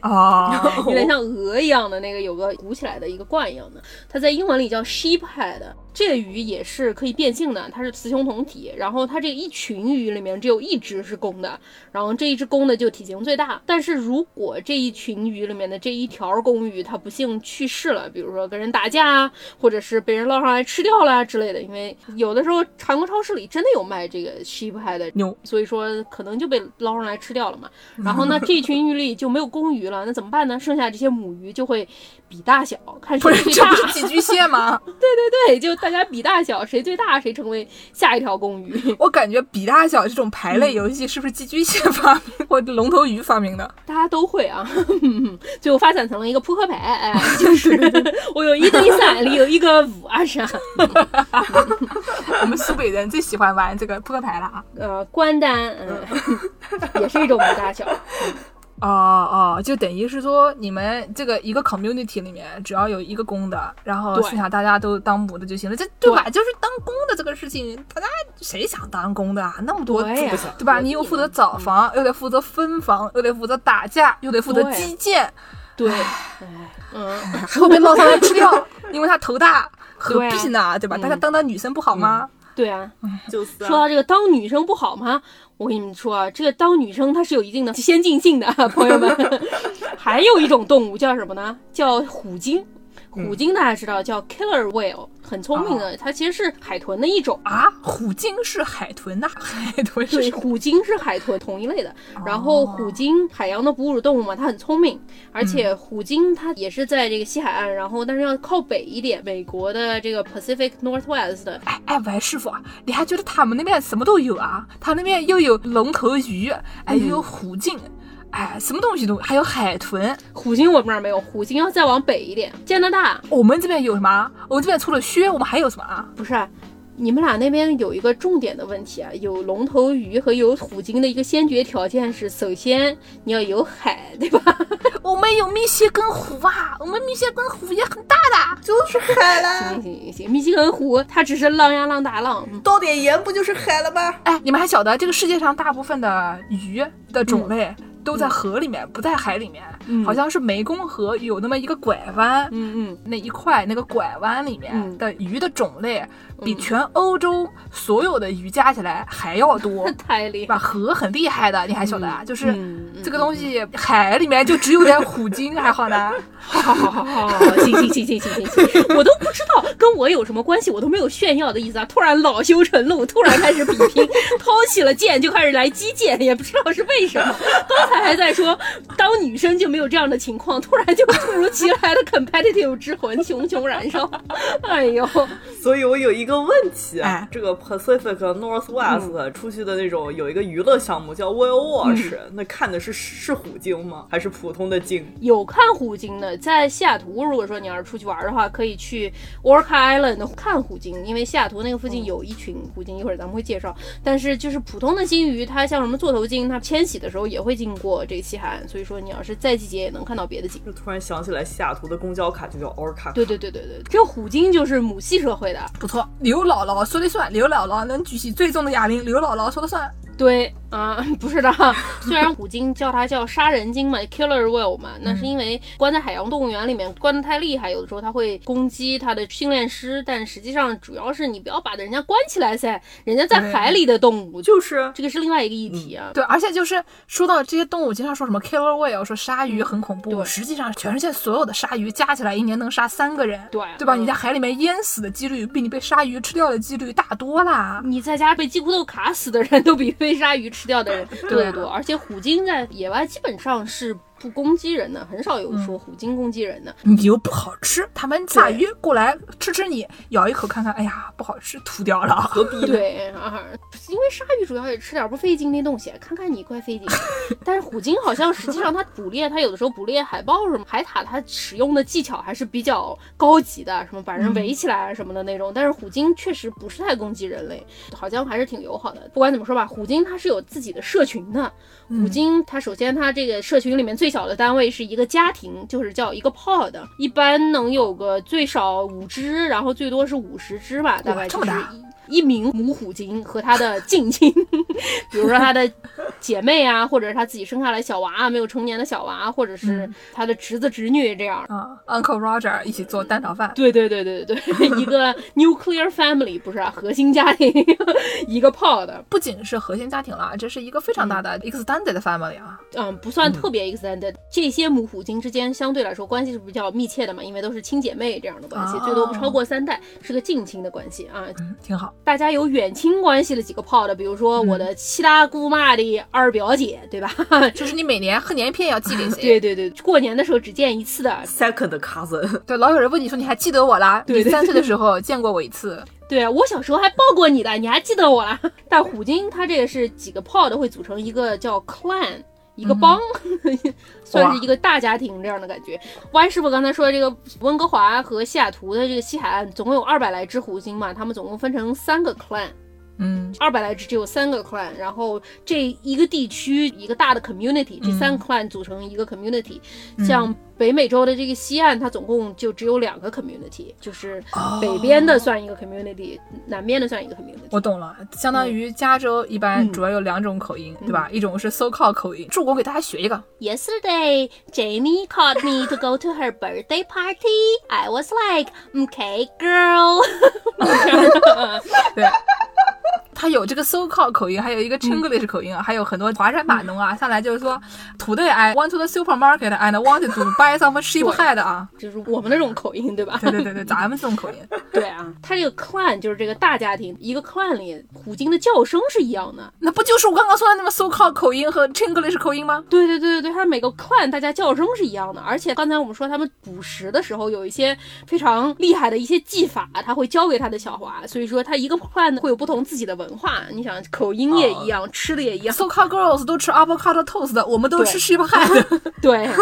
S3: 啊，
S1: 有点像鹅一样的那个有个鼓起来的一个冠一样的。它在英文里叫 sheephead。这个鱼也是可以变性的，它是雌雄同体。然后它这一群鱼里面只有一只是公的，然后这一只公的就体型最大。但是如果这一群鱼里面的这一条公鱼它不幸去世了，比如说跟人打架啊，或者是被人捞上来吃掉了之类的，因为有的时候韩国超市里真的有卖这个 sheephead 的
S3: 牛，
S1: 所以说可能就被捞上来吃掉了嘛。然后呢，这一群鱼里就没有公鱼了，那怎么办呢？剩下这些母鱼就会比大小，看谁最大。
S3: 不是寄居蟹吗？
S1: 对对对，就。大家比大小，谁最大谁成为下一条公鱼。
S3: 我感觉比大小这种排类游戏是不是寄居蟹发明 或者龙头鱼发明的？
S1: 大家都会啊，最后发展成了一个扑克牌。哎，就是我有一对三，里有一个五啊啥。
S3: 我们苏北人最喜欢玩这个扑克牌了啊。
S1: 呃，关单，嗯，也是一种比大小。
S3: 哦哦，就等于是说，你们这个一个 community 里面，只要有一个公的，然后剩下大家都当母的就行了，这对吧？就是当公的这个事情，大家谁想当公的啊？那么多，对吧？你又负责找房，又得负责分房，又得负责打架，又得负责击剑，
S1: 对，嗯，
S3: 后面捞上来吃掉，因为他头大，何必呢？对吧？大家当当女生不好吗？
S1: 对啊，
S2: 就是
S1: 说到这个当女生不好吗？我跟你们说啊，这个当女生她是有一定的先进性的，朋友们。还有一种动物叫什么呢？叫虎鲸。虎鲸大家知道叫 killer whale，很聪明的，它其实是海豚的一种
S3: 啊。虎鲸是海豚呐，海豚
S1: 对，虎鲸是海豚同一类的。然后虎鲸海洋的哺乳动物嘛，它很聪明，而且虎鲸它也是在这个西海岸，然后但是要靠北一点，美国的这个 Pacific Northwest 的。
S3: 哎哎，王师傅啊，你还觉得他们那边什么都有啊？他那边又有龙头鱼，哎，又有虎鲸。哎，什么东西都还有海豚、
S1: 虎鲸，我们那儿没有。虎鲸要再往北一点，加拿大。
S3: 我们这边有什么？我们这边除了靴，我们还有什么啊？
S1: 不是，你们俩那边有一个重点的问题啊，有龙头鱼和有虎鲸的一个先决条件是，首先你要有海，对吧？
S3: 我们有密歇根湖啊，我们密歇根湖也很大的，
S2: 就是海了。
S1: 行行行行，密歇根湖它只是浪呀浪大浪，
S2: 倒点盐不就是海了吗？
S3: 哎，你们还晓得这个世界上大部分的鱼的种类？都在河里面，不在海里面。好像是湄公河有那么一个拐弯，
S1: 嗯嗯，
S3: 那一块那个拐弯里面的鱼的种类，比全欧洲所有的鱼加起来还要多。
S1: 太厉害！
S3: 河很厉害的，你还晓得啊？就是这个东西，海里面就只有点虎鲸，还好呢。
S1: 好好好好好，行行行行行行行，我都不知道跟我有什么关系，我都没有炫耀的意思啊。突然恼羞成怒，突然开始比拼，掏起了剑就开始来击剑，也不知道是为什么。刚才还在说，当女生就没有这样的情况，突然就突如其来的 competitive 之魂熊熊燃烧。哎呦，
S2: 所以我有一个问题
S3: 哎
S2: 啊，这个 Pacific Northwest 出去的那种有一个娱乐项目叫 Whale Watch，那看的是是虎鲸吗？还是普通的鲸？
S1: 有看虎鲸的，在西雅图，如果说你要是出去玩的话，可以去 Orca Island 看虎鲸，因为西雅图那个附近有一群虎鲸，一会儿咱们会介绍。但是就是普通的鲸鱼，它像什么座头鲸，它迁徙的时候也会经过这个西海岸，所以说你要是在季节也能看到别的鲸。
S2: 就突然想起来，西雅图的公交卡就叫 Orca。
S1: 对对对对对，这个虎鲸就是母系社会的，
S3: 不错，刘姥姥说了算，刘姥姥能举起最重的哑铃，刘姥姥说了算。
S1: 对啊、不是的，虽然虎鲸叫它叫杀人鲸嘛，killer whale 嘛，那是因为关在海洋动物园里面关得太厉害，有的时候它会攻击它的训练师，但实际上主要是你不要把人家关起来噻，人家在海里的动物，就
S2: 就是
S1: 这个是另外一个议题啊。
S3: 对，而且就是说到这些动物，经常说什么 killer whale，说鲨鱼很恐怖，
S1: 对
S3: 实际上全世界所有的鲨鱼加起来一年能杀三个人，
S1: 对
S3: 对吧？
S1: 嗯
S3: 你在海里面淹死的几率比你被鲨鱼吃掉的几率大多啦。
S1: 你在家被鸡骨头卡死的人都比被鲨鱼吃掉的人多
S3: 对啊
S1: 得多，而且虎鲸在野外基本上是不攻击人的，很少有
S3: 嗯
S1: 说虎鲸攻击人的。
S3: 你又不好吃，他们鲨鱼过来吃吃你，咬一口看看，哎呀不好吃，吐掉了。
S2: 何必呢？
S1: 对 啊，因为鲨鱼主要也吃点不费劲的东西，看看你怪费劲。但是虎鲸好像实际上它捕猎，它有的时候捕猎海豹什么海獭，它使用的技巧还是比较高级的，什么把人围起来啊什么的那种。但是虎鲸确实不是太攻击人类，好像还是挺友好的。不管怎么说吧，虎鲸它是有自己的社群的。虎鲸它首先它这个社群里面最小的单位是一个家庭，就是叫一个 pod，一般能有个最少五只，然后最多是五十只吧，大概就是一。名母虎鲸和它的近亲，比如说它的姐妹啊，或者是它自己生下来小娃没有成年的小娃，或者是它的侄子侄女这样。
S3: 啊，Uncle Roger 一起做蛋炒饭。
S1: 对对对对对对，一个 nuclear family 不是、啊、核心家庭，一个 pod，
S3: 不仅是核心家庭了，这是一个非常大的 extended family 啊。
S1: 嗯，不算特别 extended。这些母虎鲸之间相对来说关系是比较密切的嘛，因为都是亲姐妹这样的关系，
S3: 哦
S1: 最多不超过三代，是个近亲的关系啊。
S3: 嗯，挺好。
S1: 大家有远亲关系的几个 pod，比如说我的七大姑妈的二表姐，对吧？
S3: 就是你每年贺年片要寄给谁？
S1: 对 对对，过年的时候只见一次的。
S2: Second cousin，
S3: 对，老有人问你说你还记得我啦？
S1: 对对
S3: 你三岁的时候见过我一次。
S1: 对我小时候还抱过你的，你还记得我啦？但虎鲸它这个是几个 pod 会组成一个叫 clan。一个帮，算是一个大家庭这样的感觉。Y 师傅刚才说的这个温哥华和西雅图的这个西海岸，总共有二百来只虎鲸嘛，他们总共分成三个 clan，
S3: 嗯，
S1: 二百来只只有三个 clan，然后这一个地区一个大的 community，这三个 clan 组成一个 community。像北美洲的这个西岸，它总共就只有两个 community，就是北边的算一个 community，、南边的算一个 community。
S3: 我懂了，相当于加州一般主要有两种口音，对吧？一种是 so called 口音，助我给大家学一个。
S1: Yesterday, Jamie called me to go to her birthday party. I was like, "Okay, girl."
S3: 对。它有这个 so called 口音，还有一个 Chinglish 口音啊，还有很多华山码农啊，上来就是说，Today I went to the supermarket and wanted to buy some sheep head 啊，
S1: 就是我们那种口音，对吧？
S3: 对对对对，咱们这种口音，
S1: 对啊，他这个 clan 就是这个大家庭，一个 clan 里虎鲸的叫声是一样的。
S3: 那不就是我刚刚说的那么 so called 口音和 Chinglish 口音吗？
S1: 对对对对对，它每个 clan 大家叫声是一样的，而且刚才我们说他们捕食的时候有一些非常厉害的一些技法，他会教给他的小华，所以说他一个 clan 会有不同自己的文化。你想口音也一样，吃的也一样。
S3: So called girls 都吃 avocado toast，我们都
S1: 对
S3: 吃 sheep head，
S1: 对、啊，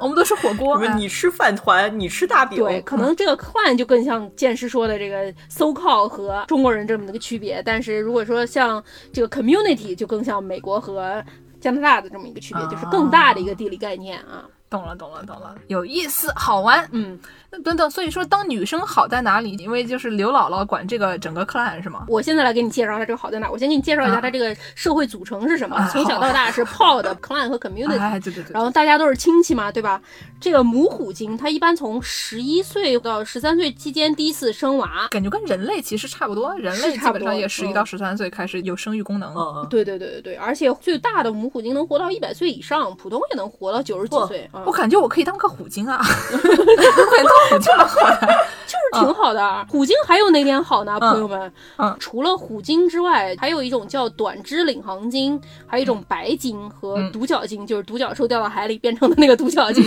S3: 我们都吃火锅。
S2: 你吃饭团，你吃大饼，
S1: 对，可能这个 clan 就更像剑师说的这个 so call 和中国人这么的一个区别，但是如果说像这个 community 就更像美国和加拿大的这么一个区别，就是更大的一个地理概念啊。
S3: 懂了，懂了，懂了，有意思，好玩。
S1: 嗯，
S3: 那等等，所以说当女生好在哪里？因为就是刘姥姥管这个整个 clan 是吗？
S1: 我现在来给你介绍它这个好在哪。我先给你介绍一下
S3: 啊
S1: 它这个社会组成是什么。
S3: 啊
S1: 从小到大是 pod、clan 和 community。
S3: 哎，对对对，
S1: 然后大家都是亲戚嘛，对吧？这个母虎鲸它一般从十一岁到十三岁期间第一次生娃，
S3: 感觉跟人类其实差不多，人类基
S1: 是差不多
S3: 本上也十一
S1: 嗯
S3: 到十三岁开始有生育功能。
S2: 嗯嗯，
S1: 对对对对对，而且最大的母虎鲸能活到一百岁以上，普通也能活到九十几岁啊。
S3: 我感觉我可以当个虎鲸啊，我感觉当虎鲸蛮好的。
S1: 就是挺好的。虎鲸还有哪点好呢，
S3: 嗯
S1: 朋友们？
S3: 嗯
S1: 除了虎鲸之外，还有一种叫短肢领航鲸，还有一种白鲸和
S3: 嗯
S1: 独角鲸，就是独角兽掉到海里变成的那个独角鲸。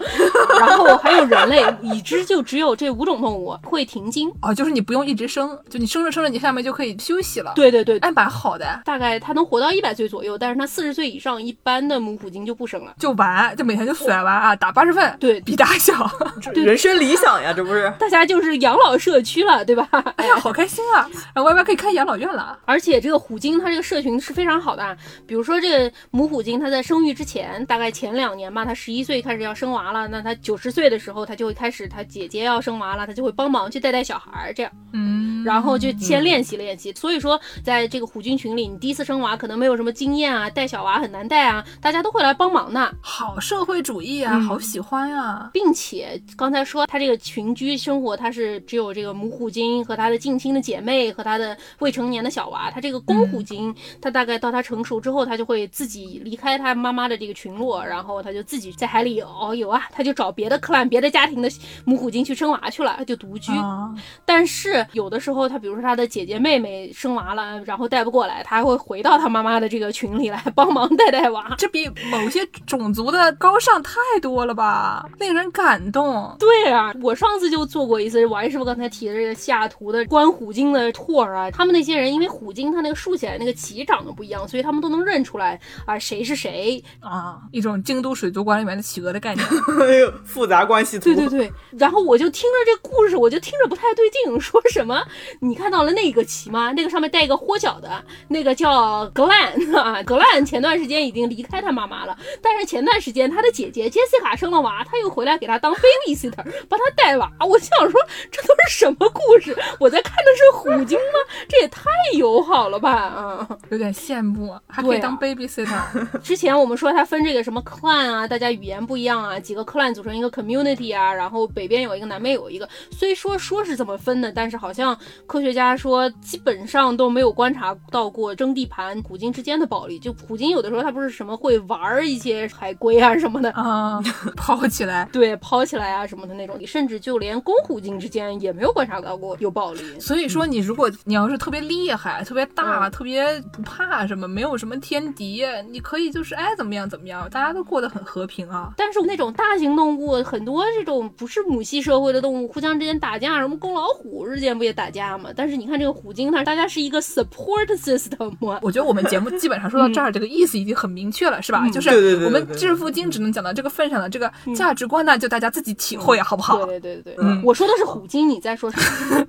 S1: 然后还有人类，已知就只有这五种动物会停经。
S3: 哦，就是你不用一直生，就你生着生着，你下面就可以休息了。，
S1: 对对对，
S3: 哎，蛮好的，
S1: 大概它能活到一百岁左右，但是它四十岁以上，一般的母虎鲸就不生了。
S3: 就完，就每天就甩完啊，打八十分，
S1: 对
S3: 比大小，
S2: 人生理想呀，这不是？
S1: 大家就是养老社区了，对吧？
S3: 哎呀，好开心啊！然后 Y Y 可以开养老院了。
S1: 而且这个虎鲸它这个社群是非常好的啊，比如说这个母虎鲸，它在生育之前，大概前两年吧，它十一岁开始要生娃了，那它九十岁的时候，它就会开始，它姐姐要生娃了，它就会帮忙去带带小孩儿，这样，
S3: 嗯，
S1: 然后就先练习练习。所以说，在这个虎鲸群里，你第一次生娃可能没有什么经验啊，带小娃很难带啊，大家都会来帮忙的。
S3: 好社会主义啊，
S1: 嗯
S3: 好喜欢啊。
S1: 并且刚才说它这个群居生活，它是只有这个母虎鲸和它的近亲的姐妹和它的未成年的小娃。它这个公虎鲸，它大概到它成熟之后，它就会自己离开它妈妈的这个群落，然后它就自己在海里遨游啊，它就找别的 clan、别的家庭的母虎鲸去生娃去了，它就独居。
S3: 啊，
S1: 但是有的时候，它比如说他的姐姐妹妹生娃了，然后带不过来，他还会回到他妈妈的这个群里来帮忙带带娃。
S3: 这比某些种族的高尚太多了吧，令人感动。
S1: 对啊，我上次就做过一次王师傅刚才提的这个西雅图的观虎鲸的 tour 啊，他们那些人因为虎鲸它那个竖起来那个鳍长得不一样，所以他们都能认出来啊谁是谁。
S3: 啊，一种京都水族馆里面的企鹅的概念。
S2: 哎呦，复杂关系图。
S1: 对对对，然后我就听着这故事，我就听着不太对劲，说什么你看到了那个鳍吗？那个上面带一个豁角的，那个叫 Glen，Glen 前段时间已经离开他妈妈了，但是前段时间他的姐姐 Jessica 生了娃，他又回来给他当 babysitter，帮他带娃。我想说这都是什么故事？我在看的是虎鲸吗？这也太友好了吧啊！
S3: 有点羡慕，还可以当 babysitter。
S1: 之前我们说它分这个什么 clan 啊，大家语言不一样啊，几个 clan 组成一个 community 啊，然后北边有一个，南边有一个。虽说说是这么分的，但是好像科学家说基本上都没有观察到过争地盘虎鲸之间的暴力。就虎鲸有的时候它不是什么会玩一些海龟啊什么的。
S3: 啊，抛起来。
S1: 对，抛起来啊什么的那种，甚至就连公虎鲸之间也没有观察到过有暴力。
S3: 所以说，你如果你要是特别厉害、特别大、
S1: 嗯
S3: 特别不怕什么，没有什么天敌，你可以就是爱怎么样怎么样，大家都过得很和平啊。
S1: 但是那种大型动物，很多这种不是母系社会的动物，互相之间打架，什么公老虎之间不也打架吗？但是你看这个虎鲸，它大家是一个 support system 啊。
S3: 我觉得我们节目基本上说到这儿，这个意思已经很明确了，是吧？
S1: 嗯
S3: 就是我们致富经只能讲到这个份上了，这个价值观呢，就大家自己体会，好不好？
S1: 对对对对，
S3: 嗯
S1: 我说的是虎鲸，你在说什么？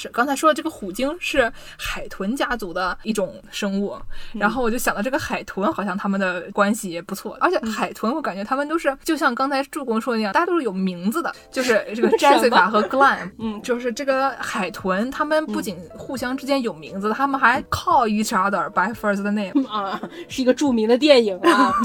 S3: 是刚才说的这个虎鲸是海豚家族的一种生物，然后我就想到这个海豚好像他们的关系也不错，而且海豚我感觉他们都是就像刚才助攻说的那样，大家都是有名字的，就是 这个 Jessica 和 Glenn，
S1: 嗯。
S3: 就是这个海豚，他们不仅互相之间有名字，他们还 call each other by first name，
S1: 啊，是一个著名的电影啊。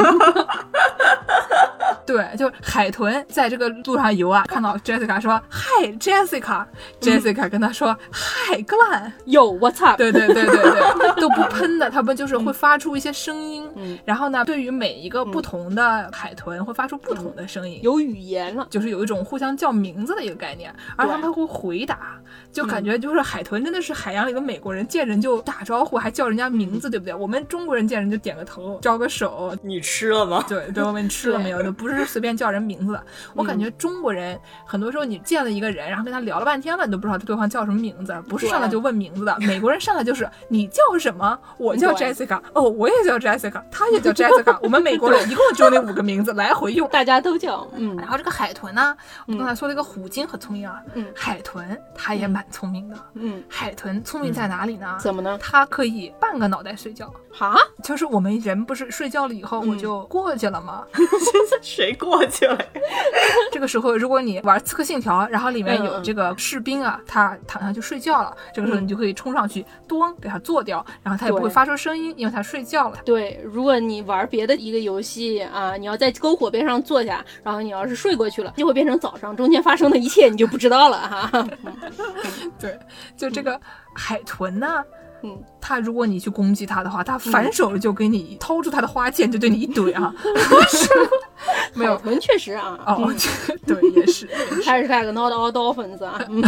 S3: 对，就海豚在这个路上游啊，看到 Jessica 说 Hi Jessica，Jessica 跟他说 Hi Glenn。
S1: 有 What's up？
S3: 对对对对对，都不喷的，它们就是会发出一些声音，
S1: 嗯
S3: 然后呢，对于每一个不同的海豚会发出不同的声音。
S1: 有语言了。
S3: 就是有一种互相叫名字的一个概念，而他们会回答，就感觉就是海豚真的是海洋里的美国人，见人就打招呼，还叫人家名字，对不对？我们中国人见人就点个头，招个手，
S2: 你吃了吗？
S3: 对对，我问你吃了没有？就不是随便叫人名字的。我感觉中国人很多时候你见了一个人，然后跟他聊了半天了，你都不知道对方叫什么名字，不是上来就问名字的。美国人上来就是你叫什么？我叫 Jessica，哦，我也叫 Jessica，他也叫 Jessica。我们美国人一共只有那五个名字来回用。
S1: 大家都叫，嗯
S3: 然后这个海豚呢，我刚才说了一个虎鲸很聪明啊，
S1: 嗯
S3: 海豚它也蛮聪明的。
S1: 嗯，
S3: 海豚聪明在哪里呢？
S1: 怎么呢？
S3: 它可以半个脑袋睡觉，
S1: 啊，
S3: 就是我们人不是睡觉了以后我就过去了吗？
S2: 谁过去了？
S3: 这个时候，如果你玩《刺客信条》，然后里面有这个士兵啊，他躺下去睡觉了，这个时候你就可以冲上去，咚给它做掉，然后它也不会发出声音，因为它睡觉了。
S1: 对，如果你玩别的一个游戏啊，你要在篝火边上坐下，然后你要是睡过去了，就会变成早上，中间发生的一切你就不知道了哈。
S3: 对，就这个海豚呢，
S1: 嗯，
S3: 它如果你去攻击他的话，他反手就给你掏出他的花剑，就对你一怼啊。没有。
S1: 确实啊，
S3: 哦，对，也是。
S1: 还是 tag not all dolphins 啊。嗯。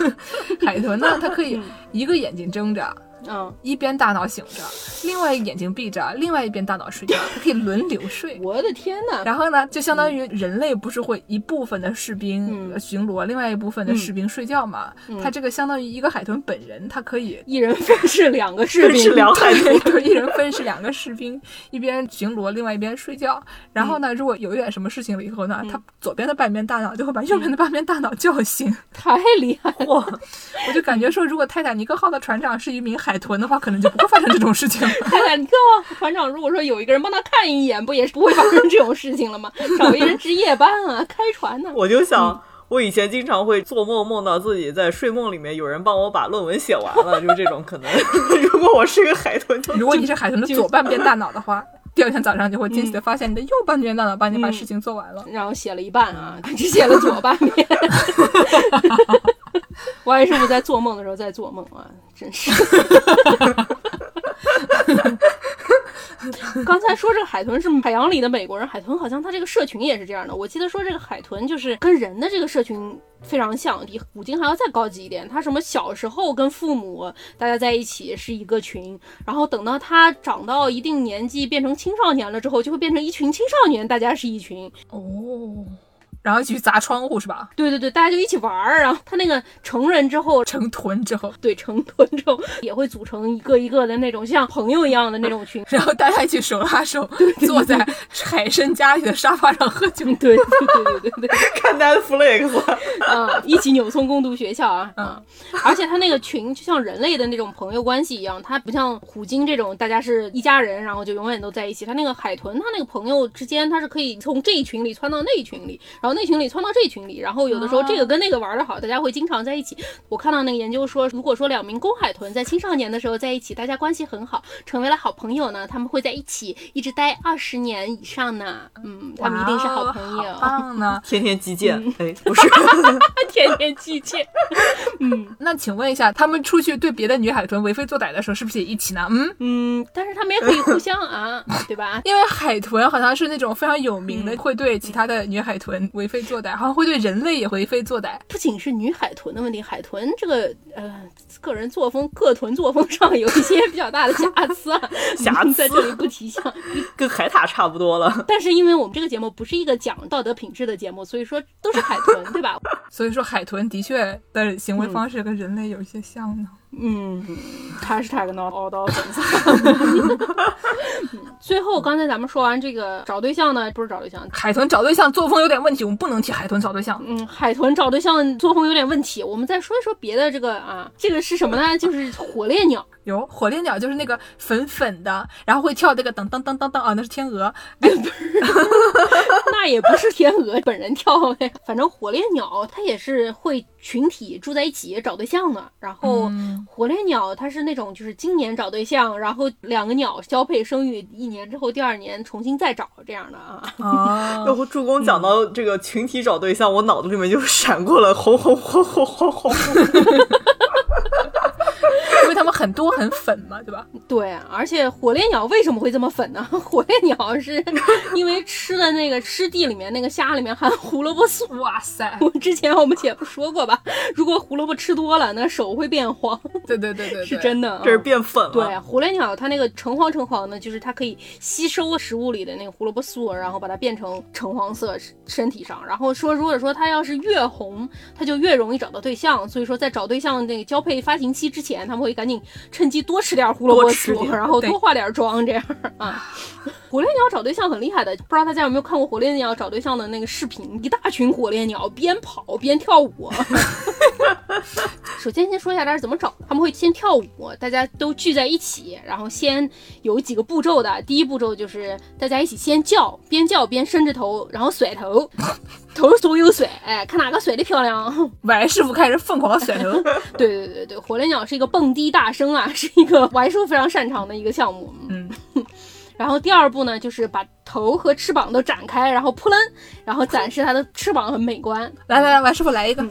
S3: 海豚呢，它可以一个眼睛睁着，
S1: 嗯，
S3: 一边大脑醒着，另外眼睛闭着，另外一边大脑睡觉，它 可以轮流睡。
S1: 我的天呐，
S3: 然后呢，就相当于人类不是会一部分的士兵巡逻，另外一部分的士兵睡觉嘛？它这个相当于一个海豚本人，它可以
S1: 一人分饰两个士兵，
S2: 是两海豚。
S3: 对对，一人分饰两个士兵，一边巡逻，另外一边睡觉。然后呢，如果有一点什么事情了以后呢，他左边的半边大脑就会把右边的半边大脑叫醒。
S1: 太厉害了。
S2: 哇，
S3: 我就感觉说，如果泰坦尼克号的船长是一名海豚的话，可能就不会发生这种事情了。
S1: 泰坦尼克号船长如果说有一个人帮他看一眼，不也是不会发生这种事情了吗？找一人值夜班啊，开船呢、
S2: 我就想。我以前经常会做梦，梦到自己在睡梦里面有人帮我把论文写完了，就是这种可能。如果我是个海豚，
S3: 如果你是海豚的左半边大脑的话，第二天早上就会惊喜的发现你的右半边大脑帮你把事情做完了。
S1: 然后写了一半啊，只写了左半边。我还是不在做梦的时候在做梦啊，真是。刚才说这个海豚是海洋里的美国人，海豚好像它这个社群也是这样的。我记得说这个海豚就是跟人的这个社群非常像，比虎鲸还要再高级一点。它什么小时候跟父母大家在一起是一个群，然后等到它长到一定年纪变成青少年了之后，就会变成一群青少年，大家是一群。
S3: 哦，然后一起去砸窗户是吧？
S1: 对对对，大家就一起玩儿。然后他那个成人之后，
S3: 成豚之后，
S1: 对成豚之后也会组成一个一个的那种像朋友一样的那种群。
S3: 然后大家一起手拉手坐在海参家里的沙发上喝酒。
S1: 对对对对对对，
S2: 看 Netflix，
S1: 啊，一起扭葱共度学校啊啊！而且他那个群就像人类的那种朋友关系一样，他不像虎鲸这种大家是一家人，然后就永远都在一起。他那个海豚，他那个朋友之间，他是可以从这一群里窜到那一群里，然后那群里窜到这群里，然后有的时候这个跟那个玩的好，大家会经常在一起。我看到那个研究说，如果说两名公海豚在青少年的时候在一起，大家关系很好，成为了好朋友呢，他们会在一起一直待二十年以上呢。嗯，他们一定是好朋友。
S2: 天天击剑，哎，不是，
S1: 天天击剑。嗯
S3: 那请问一下，他们出去对别的女海豚为非作歹的时候，是不是也一起呢？嗯，
S1: 嗯，但是他们也可以互相啊，对吧？
S3: 因为海豚好像是那种非常有名的，会对其他的女海豚为非作歹，好像会对人类也为非作歹。
S1: 不仅是女海豚的问题，海豚这个呃个人作风、个豚作风上有一些比较大的瑕疵啊，
S2: 瑕疵
S1: 在这里不提倡。
S2: 跟海獭差不多了。
S1: 但是因为我们这个节目不是一个讲道德品质的节目，所以说都是海豚，对吧？
S3: 所以说，海豚的确的行为方式跟人类有一些像呢。
S1: 嗯，hashtag not all dolphins。嗯 最后，刚才咱们说完这个找对象呢，不是找对象，
S3: 海豚找对象作风有点问题，我们不能替海豚找对象。
S1: 嗯，海豚找对象作风有点问题。我们再说一说别的这个啊，这个是什么呢？就是火烈鸟。
S3: 有火烈鸟，就是那个粉粉的，然后会跳这个噔噔噔噔噔啊，那是天鹅。
S1: 那也不是天鹅本人跳呗，反正火烈鸟它也是会群体住在一起找对象的。然后
S3: 嗯
S1: 火烈鸟它是那种就是今年找对象，然后两个鸟交配生育，一年之后第二年重新再找这样的啊。
S3: 哦，
S2: 然后助攻讲到这个群体找对象，我脑子里面就闪过了红红红红红红。
S3: 因为它们很多很粉嘛，对吧？
S1: 对，而且火烈鸟为什么会这么粉呢？火烈鸟是因为吃的那个湿地里面那个虾里面含胡萝卜素。
S3: 哇塞，
S1: 我之前我们姐夫说过吧，如果胡萝卜吃多了，那手会变黄，
S3: 对对对对对，
S1: 是真的。
S2: 这是变粉了。
S1: 对，火烈鸟它那个橙黄橙黄的，就是它可以吸收食物里的那个胡萝卜素，然后把它变成橙黄色身体上。然后说，如果说它要是越红，它就越容易找到对象。所以说，在找对象那个交配发情期之前，他们会赶紧趁机多吃点胡萝卜素，然后多化点妆，这样啊。火烈鸟找对象很厉害的，不知道大家有没有看过火烈鸟找对象的那个视频？一大群火烈鸟边跑边跳舞。首先先说一下它是怎么找，他们会先跳舞，大家都聚在一起，然后先有几个步骤的。第一步骤就是大家一起先叫，边叫边伸着头，然后甩头，头左右甩，哎，看哪个甩的漂亮。
S3: 歪师傅开始疯狂甩头，
S1: 对对对对，火烈鸟是一个蹦迪大生啊，是一个歪叔非常擅长的一个项目。
S3: 嗯，
S1: 然后第二步呢，就是把头和翅膀都展开，然后扑棱，然后展示它的翅膀很美观。
S3: 来来来，王师傅来一个，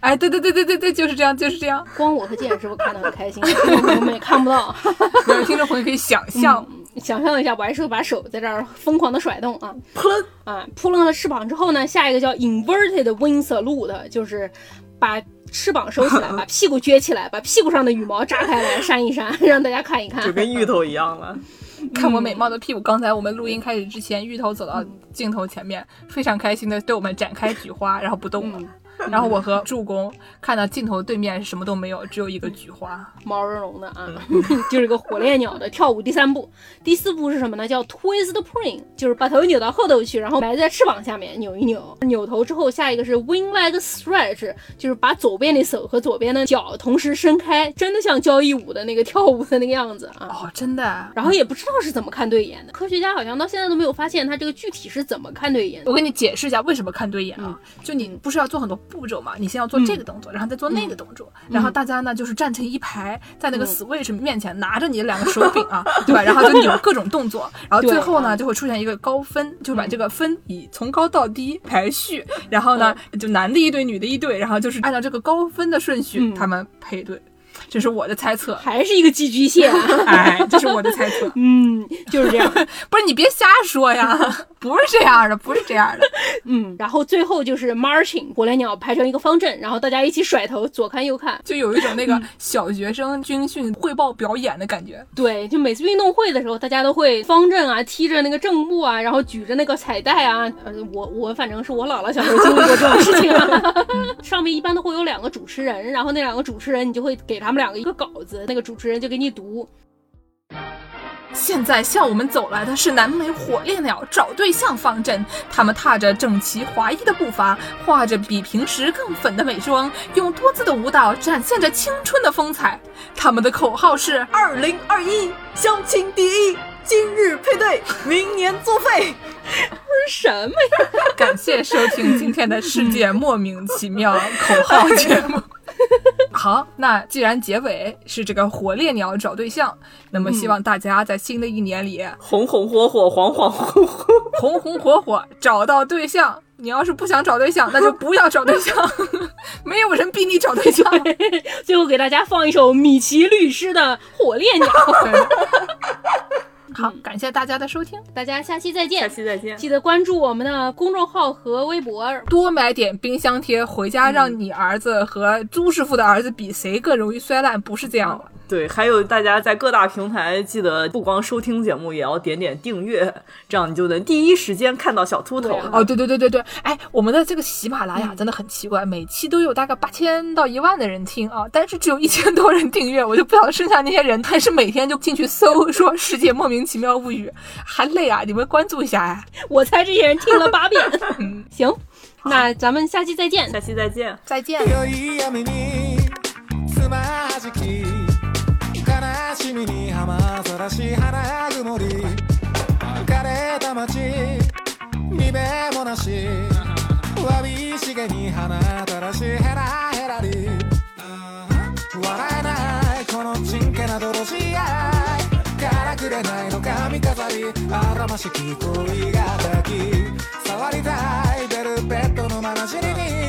S3: 哎，对对对对对对，就是这样，就是这样。
S1: 光我和健师傅看得很开心，听众朋友们也看不到。
S3: 没有听众朋友可以想象，
S1: 想象一下，我还是把手在这儿疯狂的甩动啊，
S2: 扑棱
S1: 啊，扑棱了翅膀之后呢，下一个叫 inverted wing salute，就是把翅膀收起来，把屁股撅起来，把屁股上的羽毛扎开来扇一扇，让大家看一看，
S2: 就跟芋头一样了。
S3: 看我美貌的屁股。刚才我们录音开始之前，芋头走到镜头前面，非常开心的对我们展开菊花，然后不动了。然后我和助攻看到镜头对面什么都没有，只有一个菊花，
S1: 毛茸茸的啊，就是个火烈鸟的跳舞。第三步，第四步是什么呢？叫 twist pring，就是把头扭到后头去，然后埋在翅膀下面扭一扭。扭头之后，下一个是 wing leg stretch，就是把左边的手和左边的脚同时伸开，真的像交谊舞的那个跳舞的那个样子啊。
S3: 哦，真的。
S1: 然后也不知道是怎么看对眼的，科学家好像到现在都没有发现他这个具体是怎么看对眼。
S3: 我给你解释一下为什么看对眼啊？就你不是要做很多步骤嘛？你先要做这个动作，然后再做那个动作，然后大家呢就是站成一排，在那个 switch 面前拿着你的两个手柄啊，对吧？然后就扭各种动作，然后最后呢就会出现一个高分，就把这个分以从高到低排序，然后呢就男的一队，女的一队，然后就是按照这个高分的顺序他们配对。这是我的猜测，
S1: 还是一个寄居蟹？
S3: 哎，这是我的猜测。
S1: 嗯，就是这样。
S3: 不是你别瞎说呀，不是这样的，不是这样的。
S1: 嗯，然后最后就是 marching，火烈鸟排成一个方阵，然后大家一起甩头左看右看，
S3: 就有一种那个小学生军训汇报表演的感觉。
S1: 对，就每次运动会的时候，大家都会方阵啊，踢着那个正步啊，然后举着那个彩带啊。呃，我我反正是我姥姥小时候经历过这种事情。上面一般都会有两个主持人，然后那两个主持人你就会给他们。两个一个稿子，那个主持人就给你读。
S3: 现在向我们走来的是南美火烈鸟找对象方阵，他们踏着整齐划一的步伐，画着比平时更粉的美妆，用多姿的舞蹈展现着青春的风采。他们的口号是：
S2: 二零二一相亲第一，今日配对，明年作废。
S1: 不是什么呀？
S3: 感谢收听今天的世界莫名其妙口号节目。好，那既然结尾是这个火烈鸟找对象，那么希望大家在新的一年里
S2: 红红火火、恍恍惚惚、
S3: 红红火火找到对象。你要是不想找对象，那就不要找对象，没有人逼你找对象。
S1: 最后给大家放一首米奇律师的《火烈鸟》。
S3: 好，感谢大家的收听，
S1: 大家下期再见。
S2: 下期再见，
S1: 记得关注我们的公众号和微博，
S3: 多买点冰箱贴回家，让你儿子和朱师傅的儿子比谁更容易摔烂，不是这样的。
S2: 对，还有大家在各大平台记得不光收听节目，也要点点订阅，这样你就能第一时间看到小秃头。
S3: 哦，对对对对对，哎，我们的这个喜马拉雅真的很奇怪，每期都有大概八千到一万的人听啊，但是只有一千多人订阅，我就不晓得剩下那些人，还是每天就进去搜说世界莫名其妙物语，还累啊？你们关注一下呀！
S1: 我猜这些人听了八遍。嗯，行，那咱们下期再见，
S2: 下期再见，
S3: 再见。
S4: しみに浜ざらし花曇り浮かれた街見べもなし。わびしげに花たらしヘラヘラり。笑えないこのちんけな泥仕合。からくれないの髪飾り。あらましき恋が抱き。触りたいベルベットのまなじりに。